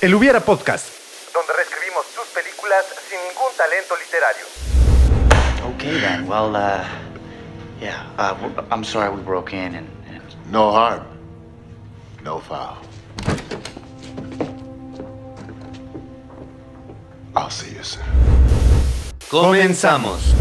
El Hubiera Podcast. donde reescribimos tus películas sin ningún talento literario. Okay then. Well, uh, yeah. Uh, w- I'm sorry we broke in and. and No harm, no foul. I'll see you soon. Comenzamos.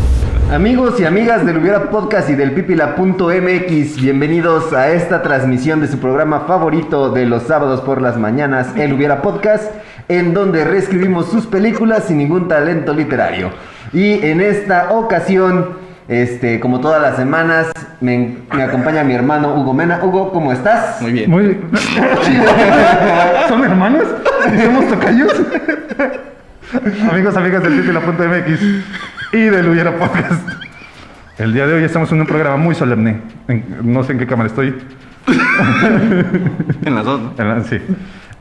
Amigos y amigas del Hubiera Podcast y del Pipila.mx, bienvenidos a esta transmisión de su programa favorito de los sábados por las mañanas, el Hubiera Podcast, en donde reescribimos sus películas sin ningún talento literario. Y en esta ocasión, este, como todas las semanas, me, me acompaña mi hermano Hugo Mena. Hugo, ¿cómo estás? Muy bien. Muy... ¿Son hermanos? ¿Y somos tocayos? Amigos, amigas del Pipila.mx y del Hubiera Podcast. El día de hoy estamos en un programa muy solemne. En- no sé en qué cámara estoy. En las dos, ¿no? En la- Sí.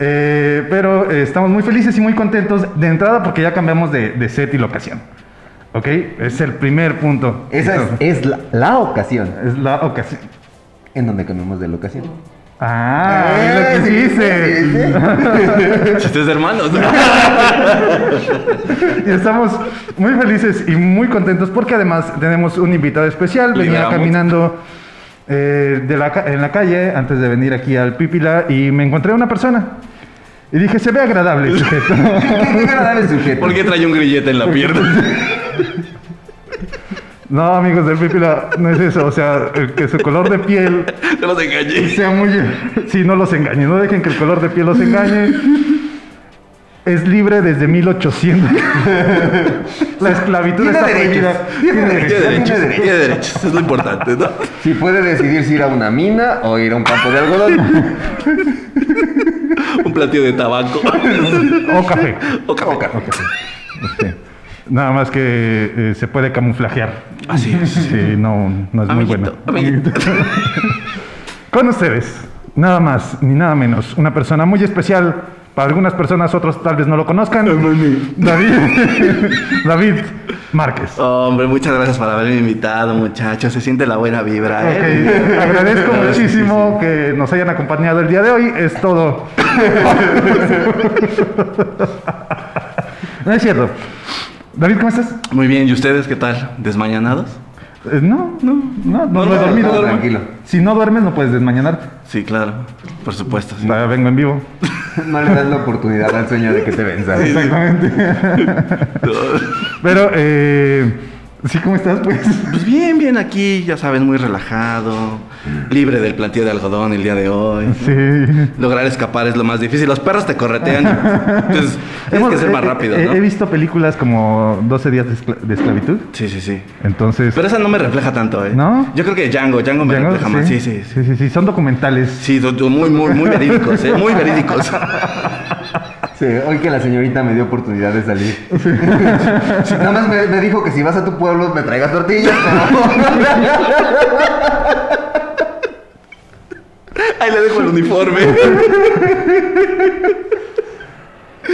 Eh, pero eh, estamos muy felices y muy contentos de entrada porque ya cambiamos de, de set y locación. ¿Ok? Es el primer punto. Esa es, es la, la ocasión Es la ocasión. en donde cambiamos de locación. Ah, es lo Eh, que sí, sí. Chistes de hermanos. Y estamos muy felices y muy contentos porque además tenemos un invitado especial. Venía Liberamos. caminando eh, de la, ca- en la calle antes de venir aquí al Pípila y me encontré a una persona. Y dije, se ve agradable el sujeto. Qué agradable sujeto. ¿Por qué trae un grillete en la pierna? No, amigos del Pípila, no es eso. O sea, el que su color de piel No los engañé. sea muy... Sí, no los engañe. No dejen que el color de piel los engañe. Es libre desde 1800. La esclavitud Tiene está derechos. prohibida. Tiene Tiene derechos. Tiene derechos. Tiene derechos. Es lo importante, ¿no? Si puede decidir si ir a una mina o ir a un campo de algodón. Un platillo de tabaco. O café. O café. Sí. Nada más que eh, se puede camuflajear. Así es. Sí, no, no es muy bueno. Con ustedes, nada más ni nada menos, una persona muy especial. Para algunas personas, otros tal vez no lo conozcan. David, David Márquez. Hombre, muchas gracias por haberme invitado, muchachos. Se siente la buena vibra, Ok, ¿eh? Agradezco Sí, sí, muchísimo que nos hayan acompañado el día de hoy. Es todo. no es cierto. David, ¿cómo estás? Muy bien, ¿y ustedes qué tal? ¿Desmañanados? Eh, no, no, no, no, No, he dormido. no, tranquilo. Si no duermes, no puedes desmañanar. Sí, claro. Por supuesto. sí. Ya vengo en vivo. No le das la oportunidad al sueño de que te venza. Exactamente. Pero, eh, ¿sí cómo estás? Pues. Pues bien, bien aquí, ya sabes, muy relajado, libre del plantillo de algodón el día de hoy. Sí. Lograr escapar es lo más difícil. Los perros te corretean. Entonces, tienes Hemos- que ser más rápido, eh, ¿no? He visto películas como 12 días de, escla- de esclavitud. Sí, sí, sí. Entonces. Pero esa no me refleja tanto, ¿eh? ¿No? Yo creo que Django, Django me Django, refleja más. Sí, sí. Sí, sí, sí, sí, Son documentales. Sí, muy, muy, muy verídicos, ¿eh? Muy verídicos. Sí, hoy que la señorita me dio oportunidad de salir. Sí, Nada más me, me dijo que si vas a tu pueblo me traigas tortillas. Ahí le dejo el uniforme.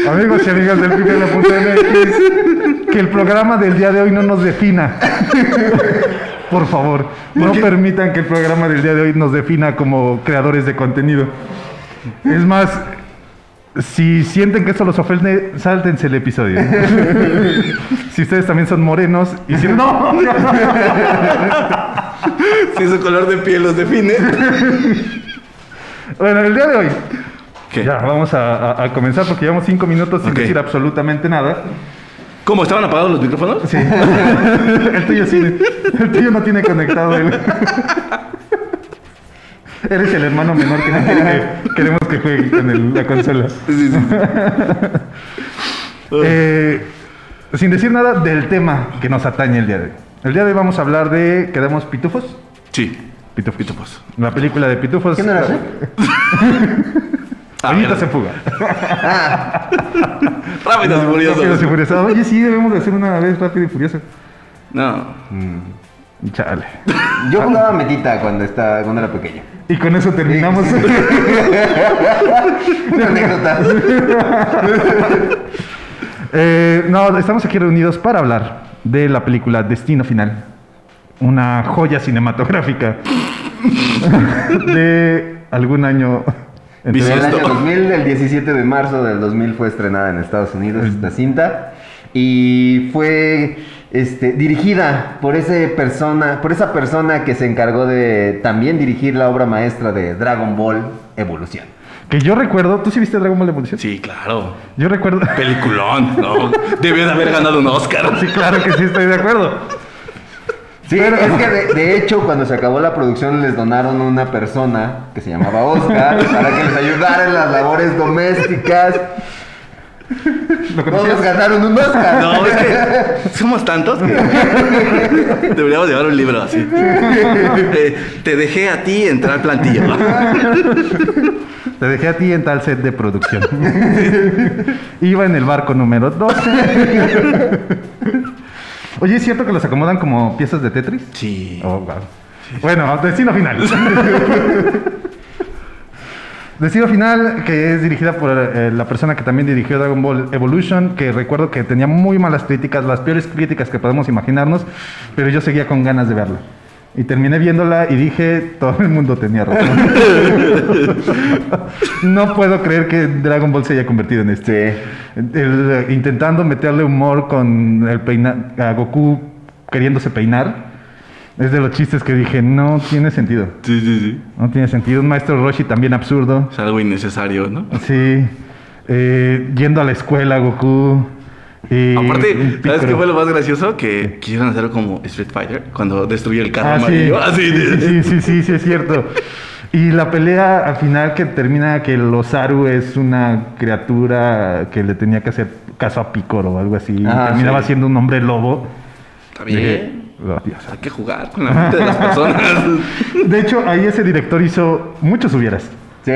Amigos y amigas del Pipela.mx, que el programa del día de hoy no nos defina. Por favor, no permitan que el programa del día de hoy nos defina como creadores de contenido. Es más, si sienten que esto los ofende, sáltense el episodio. Si ustedes también son morenos y si no, Si su color de piel los define. bueno, el día de hoy ¿Qué? ya vamos a, a- a comenzar porque llevamos cinco minutos sin decir absolutamente nada. ¿Cómo? ¿Estaban apagados los micrófonos? Sí. el tuyo sí. El tuyo no tiene conectado el... Eres el hermano menor que no quiere que queremos que juegue con el- la consola. Sí, sí. Eh, sin decir nada del tema que nos atañe el día de hoy. El día de hoy vamos a hablar de ¿Quedamos pitufos? Sí. Pitufos. Pitufos. La película de pitufos. ¿Qué no era Rec? A Bonitas ver, en fuga. Rápidos y furiosos. Rápidos y Furiosos. Oye, sí, debemos de hacer una vez rápido y furioso. No. Chale. Yo jugaba metita cuando, estaba, cuando era pequeño. Y con eso terminamos. Eh, no, estamos aquí reunidos para hablar de la película Destino Final. Una joya cinematográfica de algún año En el año 2000, el 17 de marzo del 2000 fue estrenada en Estados Unidos esta cinta y fue este, dirigida por ese persona, por esa persona que se encargó de también dirigir la obra maestra de Dragon Ball Evolución. Que yo recuerdo, ¿tú sí viste Dragon Ball Evolution? Sí, claro. Yo recuerdo. Peliculón, ¿no? Debió de haber ganado un Oscar. Sí, claro que sí estoy de acuerdo. Sí, es que de, de hecho cuando se acabó la producción les donaron una persona que se llamaba Oscar para que les ayudara en las labores domésticas. ¿Lo Todos ganaron un Oscar. No, es que somos tantos que deberíamos llevar un libro así. Eh, te dejé a ti entrar plantillo. Te dejé a ti en tal set de producción. Iba en el barco número 12. Oye, ¿es cierto que los acomodan como piezas de Tetris? Sí. Oh, wow. Bueno, destino final. Destino final, que es dirigida por eh, la persona que también dirigió Dragon Ball Evolution, que recuerdo que tenía muy malas críticas, las peores críticas que podemos imaginarnos, pero yo seguía con ganas de verla. Y terminé viéndola y dije, todo el mundo tenía razón. no puedo creer que Dragon Ball se haya convertido en esto. Sí. El- intentando meterle humor con el peina a Goku queriéndose peinar. Es de los chistes que dije, no tiene sentido. Sí, sí, sí. No tiene sentido. Un maestro Roshi también absurdo. Es algo innecesario, ¿no? Sí. Eh, yendo a la escuela, Goku. Y Aparte, ¿sabes qué fue lo más gracioso? Que quisieron hacerlo como Street Fighter cuando destruye el carro Ah, sí. amarillo. Así de- sí, sí, sí, sí, es cierto. Y la pelea al final que termina que el Osaru es una criatura que le tenía que hacer caso a Picoro o algo así. Ah, terminaba sí. siendo un hombre lobo. Está bien. Hay que jugar con la mente de las personas. De hecho, ahí ese director hizo muchos hubieras. Sí.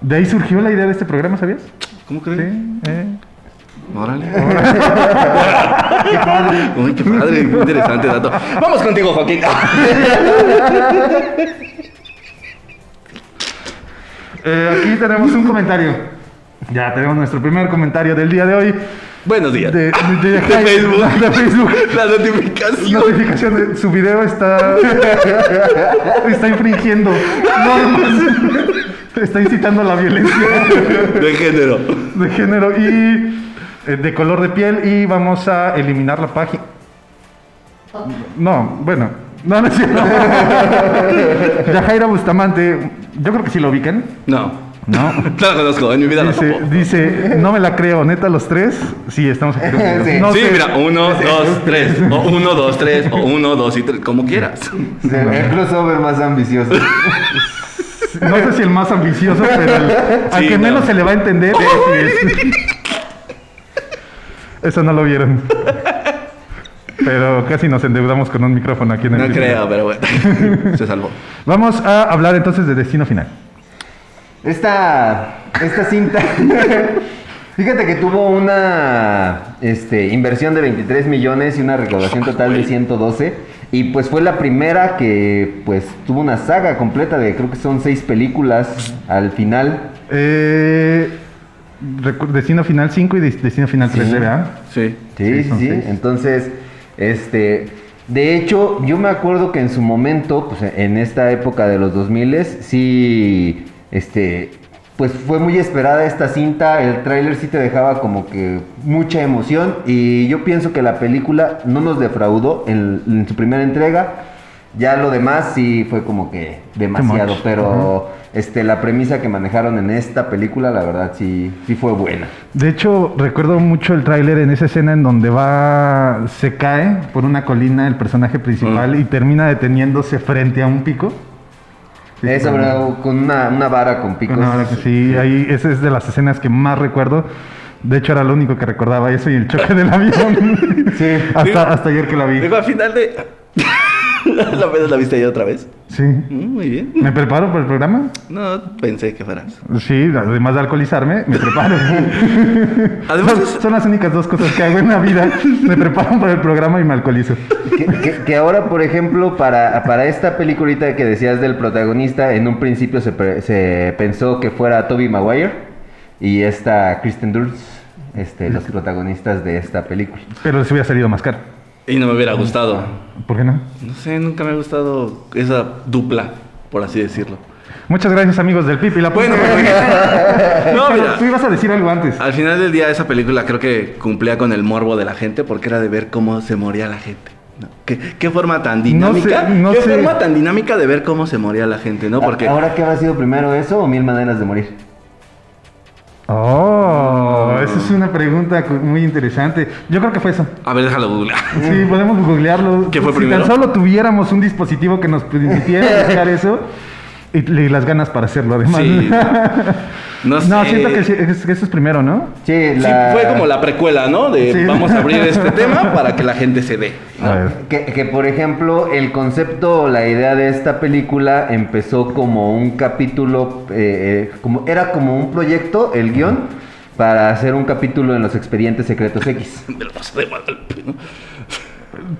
De ahí surgió la idea de este programa, ¿sabías? ¿Cómo Sí. crees? eh. Órale. Uy, qué padre, qué interesante dato. Vamos contigo, Joaquín. Eh, aquí tenemos un comentario. Ya tenemos nuestro primer comentario del día de hoy. Buenos días. De, de- de- De Facebook. De Facebook. La notificación. Notificación de su video está está infringiendo normas. Está incitando a la violencia De género. de género y eh, de color de piel y vamos a eliminar la página. No, bueno, no, no es cierto. Yajaira Bustamante, yo creo que sí lo ubican. No. No. No la conozco, en mi vida Dice, topo. dice, no me la creo, neta, los tres. Sí, estamos aquí. Sí. No sí, sé- mira, uno, dos, tres. O uno, dos, tres. O uno, dos y tres. Como quieras. Sí, El crossover más ambicioso. No sé si el más ambicioso, pero el- al que no. menos se le va a entender es. Eso no lo vieron. Pero casi nos endeudamos con un micrófono aquí en el No creo, pero bueno. Se salvó. Vamos a hablar entonces de Destino Final. Esta, esta cinta, fíjate que tuvo una este, inversión de 23 millones y una recaudación total de 112. Y pues fue la primera que pues tuvo una saga completa de creo que son seis películas al final. Eh, Destino Final 5 y Des- Destino Final 3, Sí. ¿verdad? Sí. Sí, Sí, sí. Entonces, este, de hecho, yo me acuerdo que en su momento, pues en esta época de los 2000 sí, este, pues fue muy esperada esta cinta. El tráiler sí te dejaba como que mucha emoción y yo pienso que la película no nos defraudó en, en su primera entrega. Ya lo demás sí fue como que demasiado, pero este, la premisa que manejaron en esta película, la verdad sí, sí fue buena. De hecho, recuerdo mucho el tráiler en esa escena en donde va, se cae por una colina el personaje principal y termina deteniéndose frente a un pico. Sí, Es con- una, una vara con picos. con una- sí, ahí esa es de las escenas que más recuerdo. De hecho, era lo único que recordaba eso y el choque del avión. Sí. hasta, hasta ayer que la vi. Digo, al final de. ¿La la viste ahí otra vez? Sí. Mm, Muy bien. ¿Me preparo para el programa? No pensé que fueras. Sí, además de alcoholizarme, me preparo. Además, son, es- son las únicas dos cosas que hago en la vida. Me preparo para el programa y me alcoholizo. Que, que- que ahora, por ejemplo, para, para esta peliculita que decías del protagonista, en un principio se, pre- se pensó que fuera Toby Maguire y esta Kristen Dunst, este, los protagonistas de esta película. Pero les hubiera salido más caro. Y no me hubiera gustado. ¿Por qué no? No sé, nunca me ha gustado esa dupla, por así decirlo. Muchas gracias, amigos del Pipi. La Bueno, punto- no, Pero mira. Tú ibas a decir algo antes. Al final del día esa película creo que cumplía con el morbo de la gente porque era de ver cómo se moría la gente. ¿no? ¿Qué, qué forma tan No dinámica? sé, no ¿Qué sé. forma tan dinámica de ver cómo se moría la gente, no? Porque ¿Ahora qué ha sido primero eso o mil maneras de morir? Oh, esa es una pregunta muy interesante. Yo creo que fue eso. a ver, déjalo googlear. Sí, podemos googlearlo. ¿Qué fue si primero? tan solo tuviéramos un dispositivo que nos permitiera buscar eso y, y las ganas para hacerlo, además. Sí. No sé. No, siento que, sí, es- que eso es primero, ¿no? Sí, fue como la precuela, ¿no? De Sí. vamos a abrir este tema para que la gente se dé. ¿no? A ver. Que, que, por ejemplo, el concepto, la idea de esta película empezó como un capítulo, eh, eh, como, era como un proyecto, el guion, para hacer un capítulo en los expedientes secretos X. De la Rosa de Guadalupe, ¿no?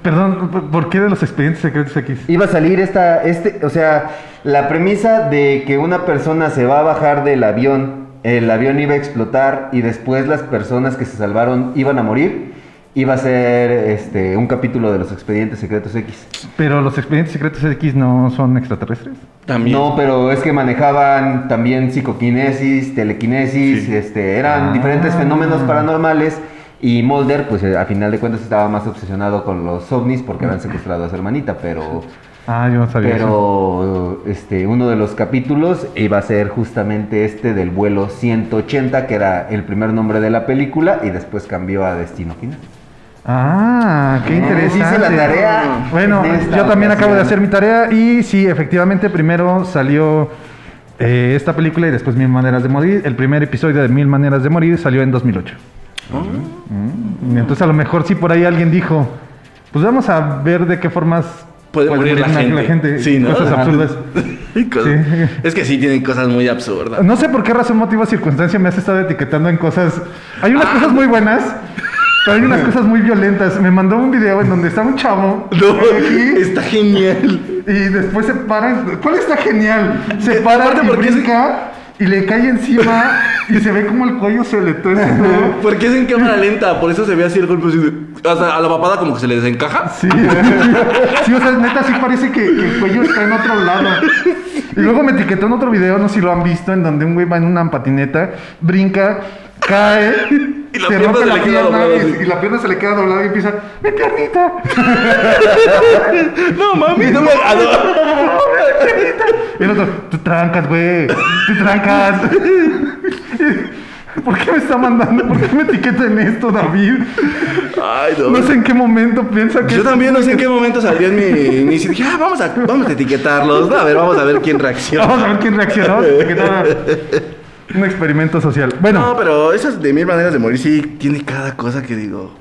Perdón, ¿por- ¿por qué de los expedientes secretos X? Iba a salir esta, este, o sea, la premisa de que una persona se va a bajar del avión, el avión iba a explotar y después las personas que se salvaron iban a morir, iba a ser este un capítulo de los expedientes secretos X. Pero los expedientes secretos X no son extraterrestres. También. No, pero es que manejaban también psicoquinesis, telequinesis, Sí. este, eran Ah. diferentes fenómenos paranormales y Mulder, pues eh, a final de cuentas estaba más obsesionado con los ovnis porque habían secuestrado a su hermanita, pero Ah, yo no sabía eso. pero este uno de los capítulos iba a ser justamente este del vuelo 180, que era el primer nombre de la película y después cambió a Destino Final. Ah, qué interesante. hice la tarea Bueno, yo también acabo de hacer mi tarea y sí, efectivamente, primero salió eh, esta película y después Mil Maneras de Morir. El primer episodio de Mil Maneras de Morir salió en 2008. Mm, Entonces a lo mejor sí por ahí alguien dijo, pues vamos a ver de qué formas Puede morir la gente. Sí, ¿no? Cosas Ajá. absurdas. Cosas- Sí. Es que sí tienen cosas muy absurdas. No sé por qué razón, motivo, circunstancia me has estado etiquetando en cosas. Hay unas cosas muy buenas, pero hay unas cosas muy violentas. Me mandó un video en donde está un chavo No, aquí está genial. y después se para. ¿Cuál está genial? Se para aparte y porque brinca y le cae encima y se ve como el cuello se le tuerce. todo. Porque es en cámara lenta, por eso se ve así el golpe. así de- a la papada como que se le desencaja. Sí, sí, o sea, neta, sí parece que, que el cuello está en otro lado. Y luego me etiquetó en otro video, no sé si lo han visto, en donde un güey va en una patineta, brinca, cae, Y la se pierna se la le queda pierna doblada y, y la pierna se le queda doblada y empieza, ¡mi piernita! No, mami, no me. Y el otro, tú trancas, güey, tú trancas. ¿Por qué me está mandando? ¿Por qué me etiqueta en esto, David? Ay, no. No sé en qué momento piensa que... Yo también no sé en qué momento salió en mi inicio. Dije, ah, vamos a, vamos a etiquetarlos. A ver, vamos a ver quién reacciona. Vamos a ver quién reaccionó. Un experimento social. Bueno, No, pero esas de mil maneras de morir sí tiene cada cosa que digo.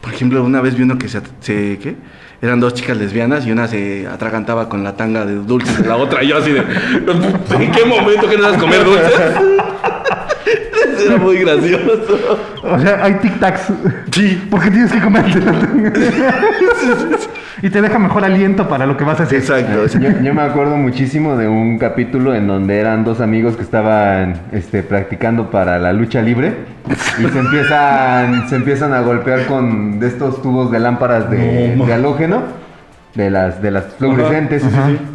Por ejemplo, una vez vi uno que se, se- ¿qué? Eran dos chicas lesbianas y una se atragantaba con la tanga de dulces de la otra. Yo así de, ¿en qué momento que no sabes comer dulces? Era muy gracioso. O sea, hay tic-tacs. Sí. Porque tienes que comerte. y te deja mejor aliento para lo que vas a hacer. Exacto. Yo, yo me acuerdo muchísimo de un capítulo en donde eran dos amigos que estaban este, practicando para la lucha libre y se empiezan, se empiezan a golpear con de estos tubos de lámparas de, de halógeno, de las, de las fluorescentes.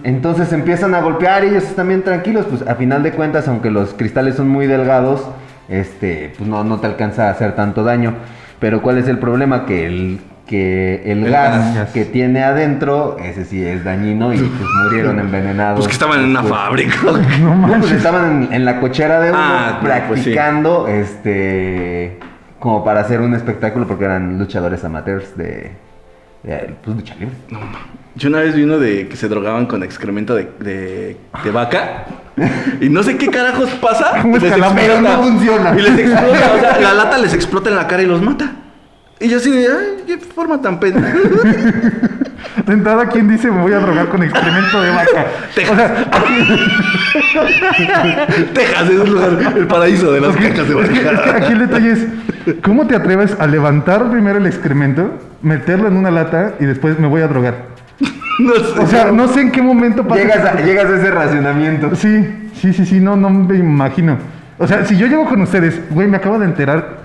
Entonces se empiezan a golpear y ellos están bien tranquilos. Pues a final de cuentas, aunque los cristales son muy delgados, este, pues no, no te alcanza a hacer tanto daño. Pero ¿cuál es el problema? Que el, que el, El gas, gas. que tiene adentro, ese sí es dañino y pues murieron envenenados. Pues que estaban en una Pues, fábrica. No pues estaban en, en la cochera de uno Ah, pues sí. practicando, este, como para hacer un espectáculo porque eran luchadores amateurs de, pues, lucha libre. No. Yo una vez vi uno de que se drogaban con excremento de, de, de vaca. Y no sé qué carajos pasa. ¿Cómo les escalamos? explota. No funciona. Y les explota. O sea, la lata les explota en la cara y los mata. Y yo así de, ay, qué forma tan pendeja. De entrada, ¿quién dice me voy a drogar con excremento de vaca? O sea, Texas es el, lugar, el paraíso de las cacas de es que, es que vaca. aquí el detalle es, ¿cómo te atreves a levantar primero el excremento, meterlo en una lata y después me voy a drogar? No sé. O sea, no sé en qué momento pasa. Llegas a, llegas a ese racionamiento. Sí, sí, sí, sí, no, no me imagino. O sea, si yo llego con ustedes, güey, me acabo de enterar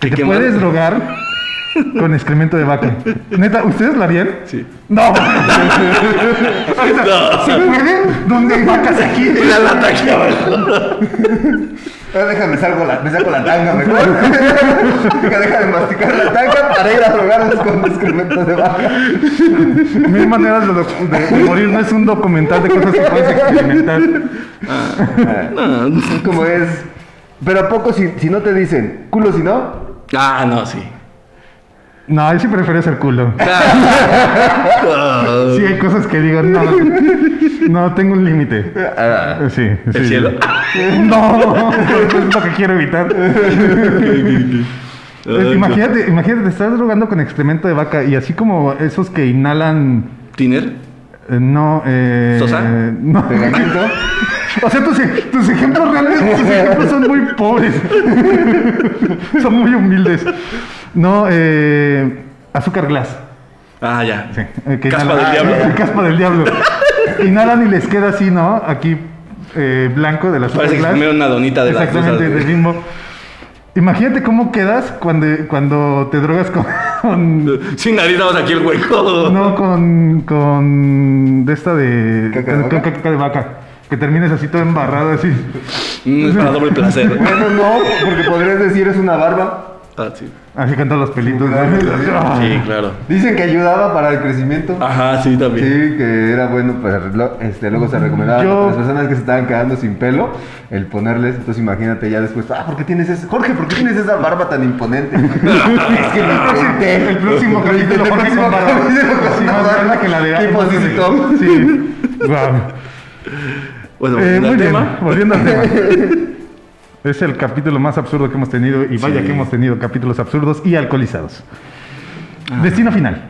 que ¿De te qué puedes drogar con excremento de vaca. Neta, ¿ustedes lo harían? Sí. No. ¿Se puede? ¿Dónde hay vacas aquí? Mira la taquilla. Ah, Déjame, salgo la, me saco la tanga mejor. deja, deja de masticar la tanga para ir a drogarnos con excremento de vaca. Mil maneras de, doc- de- de morir no es un documental de cosas que puedes experimentar. Es como es. Pero a poco si, si no te dicen culo si no. Ah, no, sí. No, yo sí prefiero ser culo. Sí, hay cosas que digo, no, no, tengo un límite. Ah, Sí, sí. El cielo. No, es lo que quiero evitar. Imagínate, imagínate, te estás drogando con excremento de vaca y así como esos que inhalan. ¿Tiner? Eh, no, eh. ¿Sosa? No. O sea, tus, tus ejemplos realmente tus ejemplos son muy pobres. son muy humildes. No, eh. Azúcar glass. Ah, ya. Sí, eh, que Caspa inhalan- del diablo. Caspa del diablo. Inhalan y les queda así, ¿no? Aquí eh, blanco de la azúcar Parece que glass. comieron una donita de la Exactamente, cosa. del mismo. Imagínate cómo quedas cuando, cuando te drogas con. Con- Sin nariz, damos aquí el hueco. no, con. con. de esta de. ¿Caca de vaca? con caca de vaca. Que termines así todo embarrado, así. Mm, es para doble placer. Bueno, no, porque podrías decir es una barba. Ah, sí. Así todos los pelitos. Sí, claro. Dicen que ayudaba para el crecimiento. Ajá, sí, Sí, también. que era bueno para lo- este, luego se recomendaba Yo- a las personas que se estaban quedando sin pelo el ponerles, entonces imagínate ya después, ah, ¿por qué tienes ese, Jorge, ¿por qué tienes esa barba tan imponente? es que lo intenté. El próximo Lo capítulo, el con barba. Sí, que la de Tipo. Sí. Bueno, Eh, volviendo al tema. Es el capítulo más absurdo que hemos tenido y vaya Sí. que hemos tenido capítulos absurdos y alcoholizados. Ah. Destino final.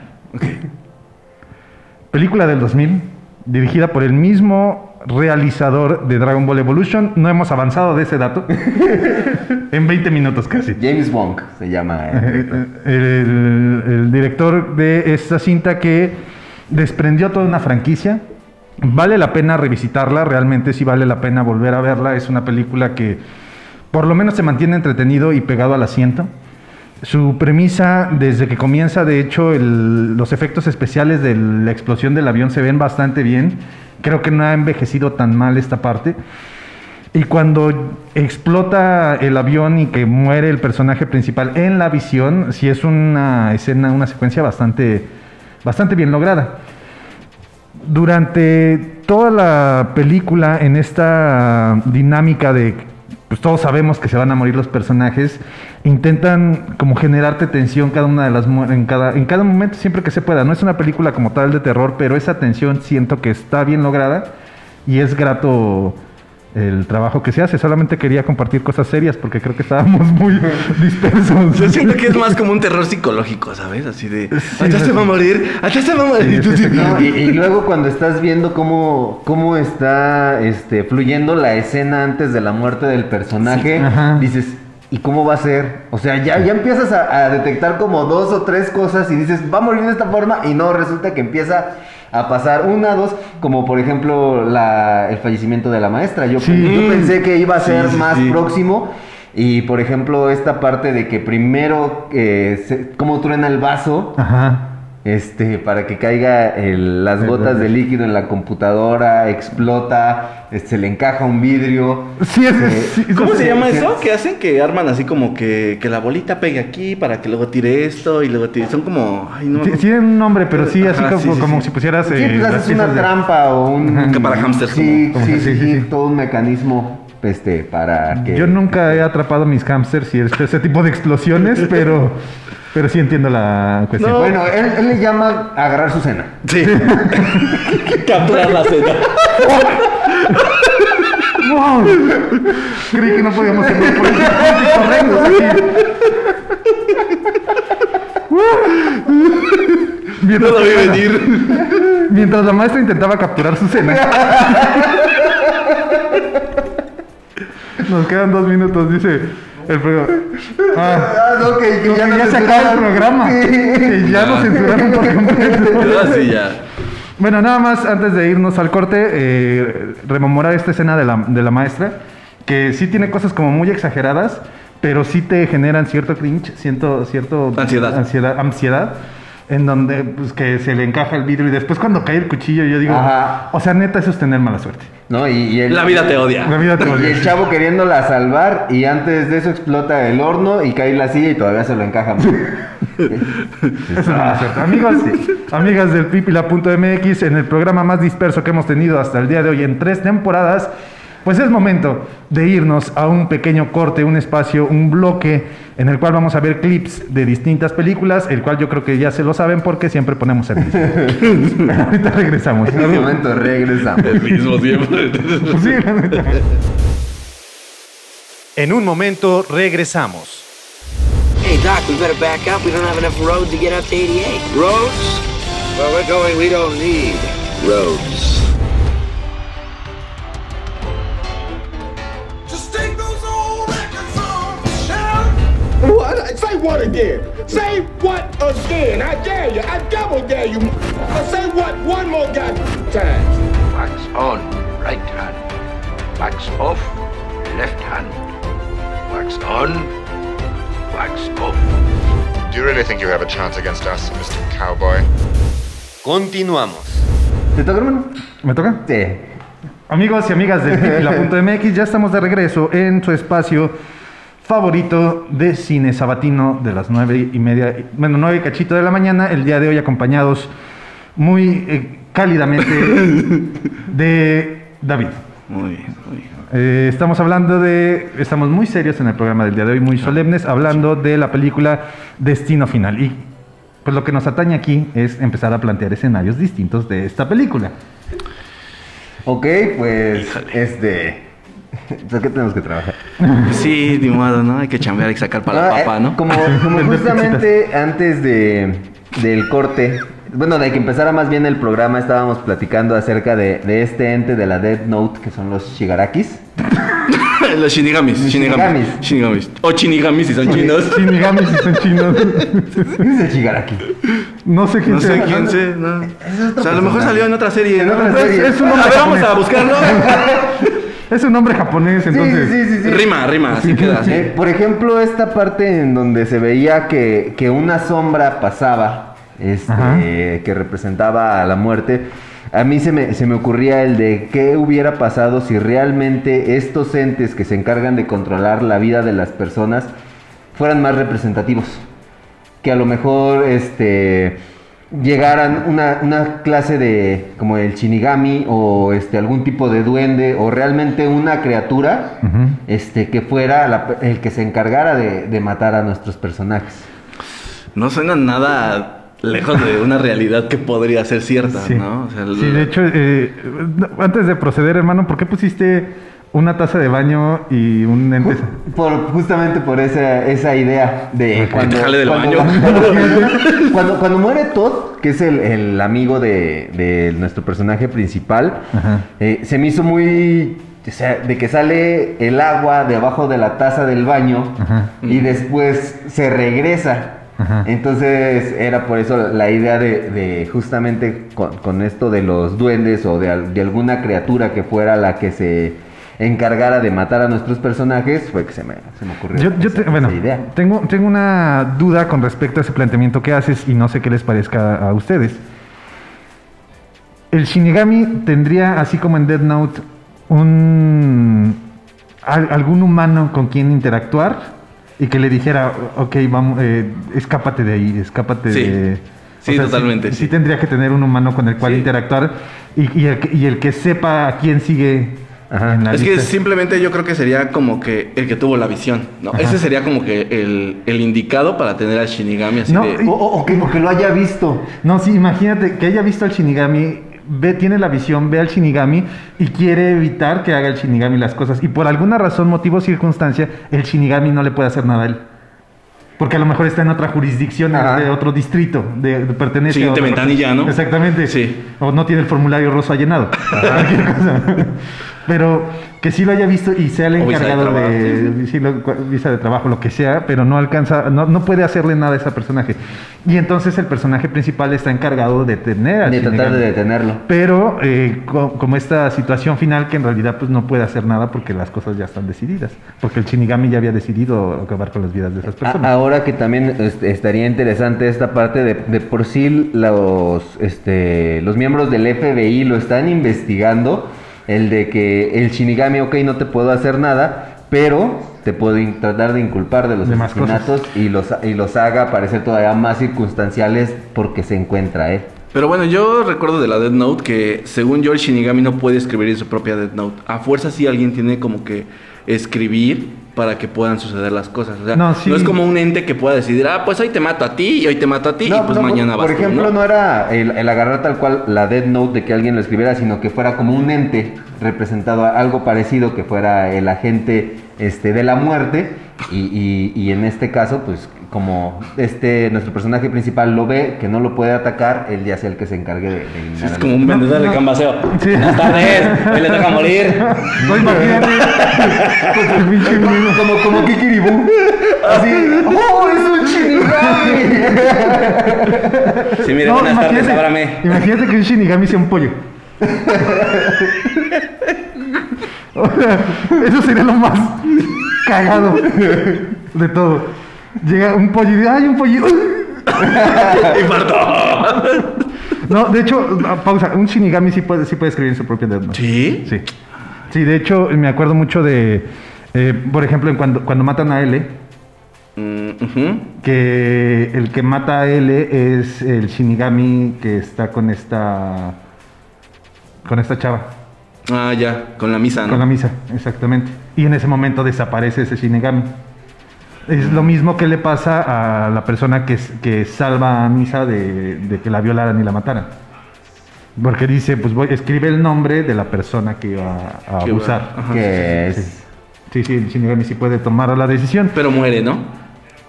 Película del 2000, dirigida por el mismo realizador de Dragon Ball Evolution. No hemos avanzado de ese dato. en 20 minutos casi. James Wong se llama. El, el director de esta cinta que desprendió toda una franquicia. Vale la pena revisitarla, realmente sí vale la pena volver a verla. Es una película que por lo menos se mantiene entretenido y pegado al asiento. Su premisa, desde que comienza, de hecho, los efectos especiales de la explosión del avión se ven bastante bien. Creo que no ha envejecido tan mal esta parte. Y cuando explota el avión y que muere el personaje principal en la visión, sí es una escena, una secuencia bastante, bastante bien lograda. Durante toda la película, en esta dinámica de, pues todos sabemos que se van a morir los personajes, intentan como generarte tensión cada una de las en cada en cada momento siempre que se pueda. No es una película como tal de terror, pero esa tensión siento que está bien lograda y es grato el trabajo que se hace. Solamente quería compartir cosas serias porque creo que estábamos muy dispersos. Yo siento que es más como un terror psicológico, ¿sabes? Así de, Sí, allá sí. se va a morir, allá se va a morir. Sí, Y tú sí, así, sí. No, y, y luego cuando estás viendo cómo, cómo está este, fluyendo la escena antes de la muerte del personaje, dices, ¿y cómo va a ser? O sea, ya, ya empiezas a, a detectar como dos o tres cosas y dices, va a morir de esta forma, y no, resulta que empieza a pasar una, dos, como por ejemplo la, el fallecimiento de la maestra. Yo, Sí. yo pensé que iba a ser sí, más sí. próximo. Y por ejemplo, esta parte de que primero, eh, se- cómo truena el vaso, Ajá. Este, para que caiga el- las gotas de líquido en la computadora, explota, este, se le encaja un vidrio. Sí, es, Eh, sí, ¿Cómo se llama eso? Que hacen que arman así como que, que la bolita pegue aquí para que luego tire esto y luego tire. Son como. Ay, no. Sí, tiene un nombre, pero sí, así Ajá, como, sí, sí, como sí. si pusieras. Sí, eh, pues las haces una de- trampa o un... Que para hámsters Sí, como- sí, como- sí, sí, sí, sí, sí. todo un mecanismo, este, para que... Yo nunca he atrapado mis hamsters y este- ese tipo de explosiones, pero, pero sí entiendo la cuestión. No. Bueno, él, él le llama agarrar su cena. Sí. Capturar la cena. ¡Wow! Creí que no podíamos políticamente correctos aquí. No Mientras, lo venir. mientras la maestra intentaba capturar su cena. Nos quedan dos minutos, dice el programa. Ah, Ah, no, que, que ya, no se censuraron. acaba el programa. Que ya nos censuraron por completo. Así ya. Bueno, nada más antes de irnos al corte, eh, rememorar esta escena de la, de la maestra, que sí tiene cosas como muy exageradas, pero sí te generan cierto cringe, cierto, cierto Ansiedad. ansiedad, ansiedad, en donde pues, que se le encaja el vidrio y después cuando cae el cuchillo yo digo, Ajá. o sea, neta eso es tener mala suerte. ¿No? Y, y el, La vida te odia. La vida te Y el chavo queriéndola salvar y antes de eso explota el horno y cae la silla y todavía se lo encaja. Es mala suerte. Amigos, amigas del pipila.mx, en el programa más disperso que hemos tenido hasta el día de hoy en tres temporadas, pues es momento de irnos a un pequeño corte, un espacio, un bloque en el cual vamos a ver clips de distintas películas, el cual yo creo que ya se lo saben porque siempre ponemos el mismo. Ahorita regresamos. En este momento regresamos. El mismo siempre. Sí. En un momento regresamos. Hey, Doc, we better back up. We don't have enough road to get up to 88. Roads? Where we're going, we don't need roads. What? Say what again? Say what again? I dare you. I double dare you. Say what one more goddamn time. Wax on, right hand. Wax off, left hand. Wax on, wax off. Do you really think you have a chance against us, Mr. Cowboy? Continuamos. ¿Te toca, hermano? ¿Me toca? Sí. Amigos y amigas del Pipila.mx, ya estamos de regreso en su espacio favorito de cine sabatino de las nueve y media, bueno, nueve y cachito de la mañana, el día de hoy acompañados muy eh, cálidamente de David. Muy bien, muy bien. Eh, estamos hablando de, estamos muy serios en el programa del día de hoy, muy solemnes, hablando de la película Destino Final. Y pues lo que nos atañe aquí es empezar a plantear escenarios distintos de esta película. Ok, pues, este... ¿Por qué tenemos que trabajar? Sí, ni modo, ¿no? Hay que chambear, hay que sacar para la eh, papa, ¿no? Como, como justamente antes de, del corte, bueno, de que empezara más bien el programa, estábamos platicando acerca de, de este ente de la Death Note, que son los Shigarakis. Los shinigamis, shinigamis. shinigamis. Shinigamis. O chinigamis si son chinos. Shinigami si son chinos. ¿Quién es el Shigaraki? No sé quién No sé sea. quién sé, no. es O sea, a lo mejor salió en otra serie. En ¿no? otra Pues, serie. Es un A ver, vamos a buscarlo. Es un nombre japonés, Sí, entonces. sí, sí, sí. Rima, rima, así queda. así. Eh, por ejemplo, esta parte en donde se veía que, que una sombra pasaba, este, que representaba a la muerte, a mí se me, se me ocurría el de qué hubiera pasado si realmente estos entes que se encargan de controlar la vida de las personas fueran más representativos. Que a lo mejor este llegaran una, una clase de como el shinigami o este algún tipo de duende o realmente una criatura este que fuera la- el que se encargara de, de matar a nuestros personajes. No suena nada lejos de una realidad que podría ser cierta, Sí. ¿no? O sea, el- Sí, de hecho, eh, antes de proceder, hermano, ¿por qué pusiste una taza de baño y un ente? Por, justamente por esa, esa idea de cuando, jale del cuando, baño. cuando, cuando muere Todd, que es el, el amigo de, de nuestro personaje principal, eh, se me hizo muy... O sea, de que sale el agua de abajo de la taza del baño Ajá. y después se regresa. Ajá. Entonces era por eso la idea de, de justamente con, con esto de los duendes o de, de alguna criatura que fuera la que se encargara de matar a nuestros personajes, fue que se me, se me ocurrió Yo, yo esa- te- bueno, esa idea. tengo, tengo una duda con respecto a ese planteamiento que haces y no sé qué les parezca a ustedes. El Shinigami tendría, así como en Dead Note, un al- algún humano con quien interactuar y que le dijera, ok, vamos, eh, escápate de ahí, escápate Sí. de... Sí, totalmente, Sí, sí. tendría que tener un humano con el cual Sí. interactuar y, y el, que- y el que sepa a quién sigue Ajá. Es que simplemente yo creo que sería como que el que tuvo la visión, ¿no? Ajá. Ese sería como que el, el indicado para tener al Shinigami así No, de... O, o- o que, o que lo haya visto. No, sí, imagínate que haya visto al Shinigami, ve, tiene la visión, ve al Shinigami y quiere evitar que haga el Shinigami las cosas. Y por alguna razón, motivo o circunstancia, el Shinigami no le puede hacer nada a él. Porque a lo mejor está en otra jurisdicción, Ajá. de otro distrito, de, de- pertenece Siguiente a ventanilla, ¿no? Exactamente. Sí. O no tiene el formulario rosa llenado. Cualquier cosa. Pero que sí lo haya visto y sea el O visa de encargado trabajo, de, sí, lo- visa de trabajo, lo que sea, pero no alcanza, no, no puede hacerle nada a ese personaje. Y entonces el personaje principal está encargado de tener al De tratar de detenerlo. Pero eh, co- como esta situación final que en realidad pues no puede hacer nada porque las cosas ya están decididas. Porque el Shinigami ya había decidido acabar con las vidas de esas A- personas. Ahora que también estaría interesante esta parte de, de por sí los, este, los miembros del FBI lo están investigando, el de que el Shinigami, ok, no te puedo hacer nada, pero te puedo tratar de inculpar de los De asesinatos y los, y los haga parecer todavía más circunstanciales porque se encuentra, ¿eh? Pero bueno, yo recuerdo de la Death Note que según yo el Shinigami no puede escribir en su propia Death Note. A fuerza sí alguien tiene como que escribir para que puedan suceder las cosas. O sea, No, es como un ente que pueda decidir, ah, pues hoy te mato a ti y hoy te mato a ti y pues no, mañana por, vas por ejemplo, ¿no? ¿no? era el, el agarrar tal cual la Dead Note de que alguien lo escribiera, sino que fuera como un ente representado a algo parecido, que fuera el agente este, de la muerte. Y, y- y en este caso, pues como este nuestro personaje principal lo ve, que no lo puede atacar, él ya sea el que se encargue de, de Es como un vendedor de cambaseo. Sí. Buenas tardes, hoy le toca morir. No imagínate. Pues pinche miedo. como, como Kikiribú. Así, ¡oh, es un Shinigami! Sí, mire, No, buenas tardes, imagínate, ábrame. imagínate que un Shinigami sea un pollo. O sea, Eso sería lo más cagado de todo. Llega un dice, ¡ay, un pollito! Infarto. No, de hecho, pausa. Un Shinigami sí puede, sí puede escribir en su propio Death Note. ¿Sí? Sí. Sí, de hecho, me acuerdo mucho de, eh, por ejemplo, en cuando, cuando matan a L, Mm, que el que mata a L es el Shinigami que está con esta, con esta chava. Ah, ya, con la misa, ¿no? Con la misa, exactamente. Y en ese momento desaparece ese Shinigami. Es lo mismo que le pasa a la persona que, que salva a Misa de, de que la violaran y la mataran. Porque dice, pues voy, escribe el nombre de la persona que iba a abusar. ajá. que es... Sí, sí, el Shinigami sí puede tomar la decisión. Pero muere, ¿no?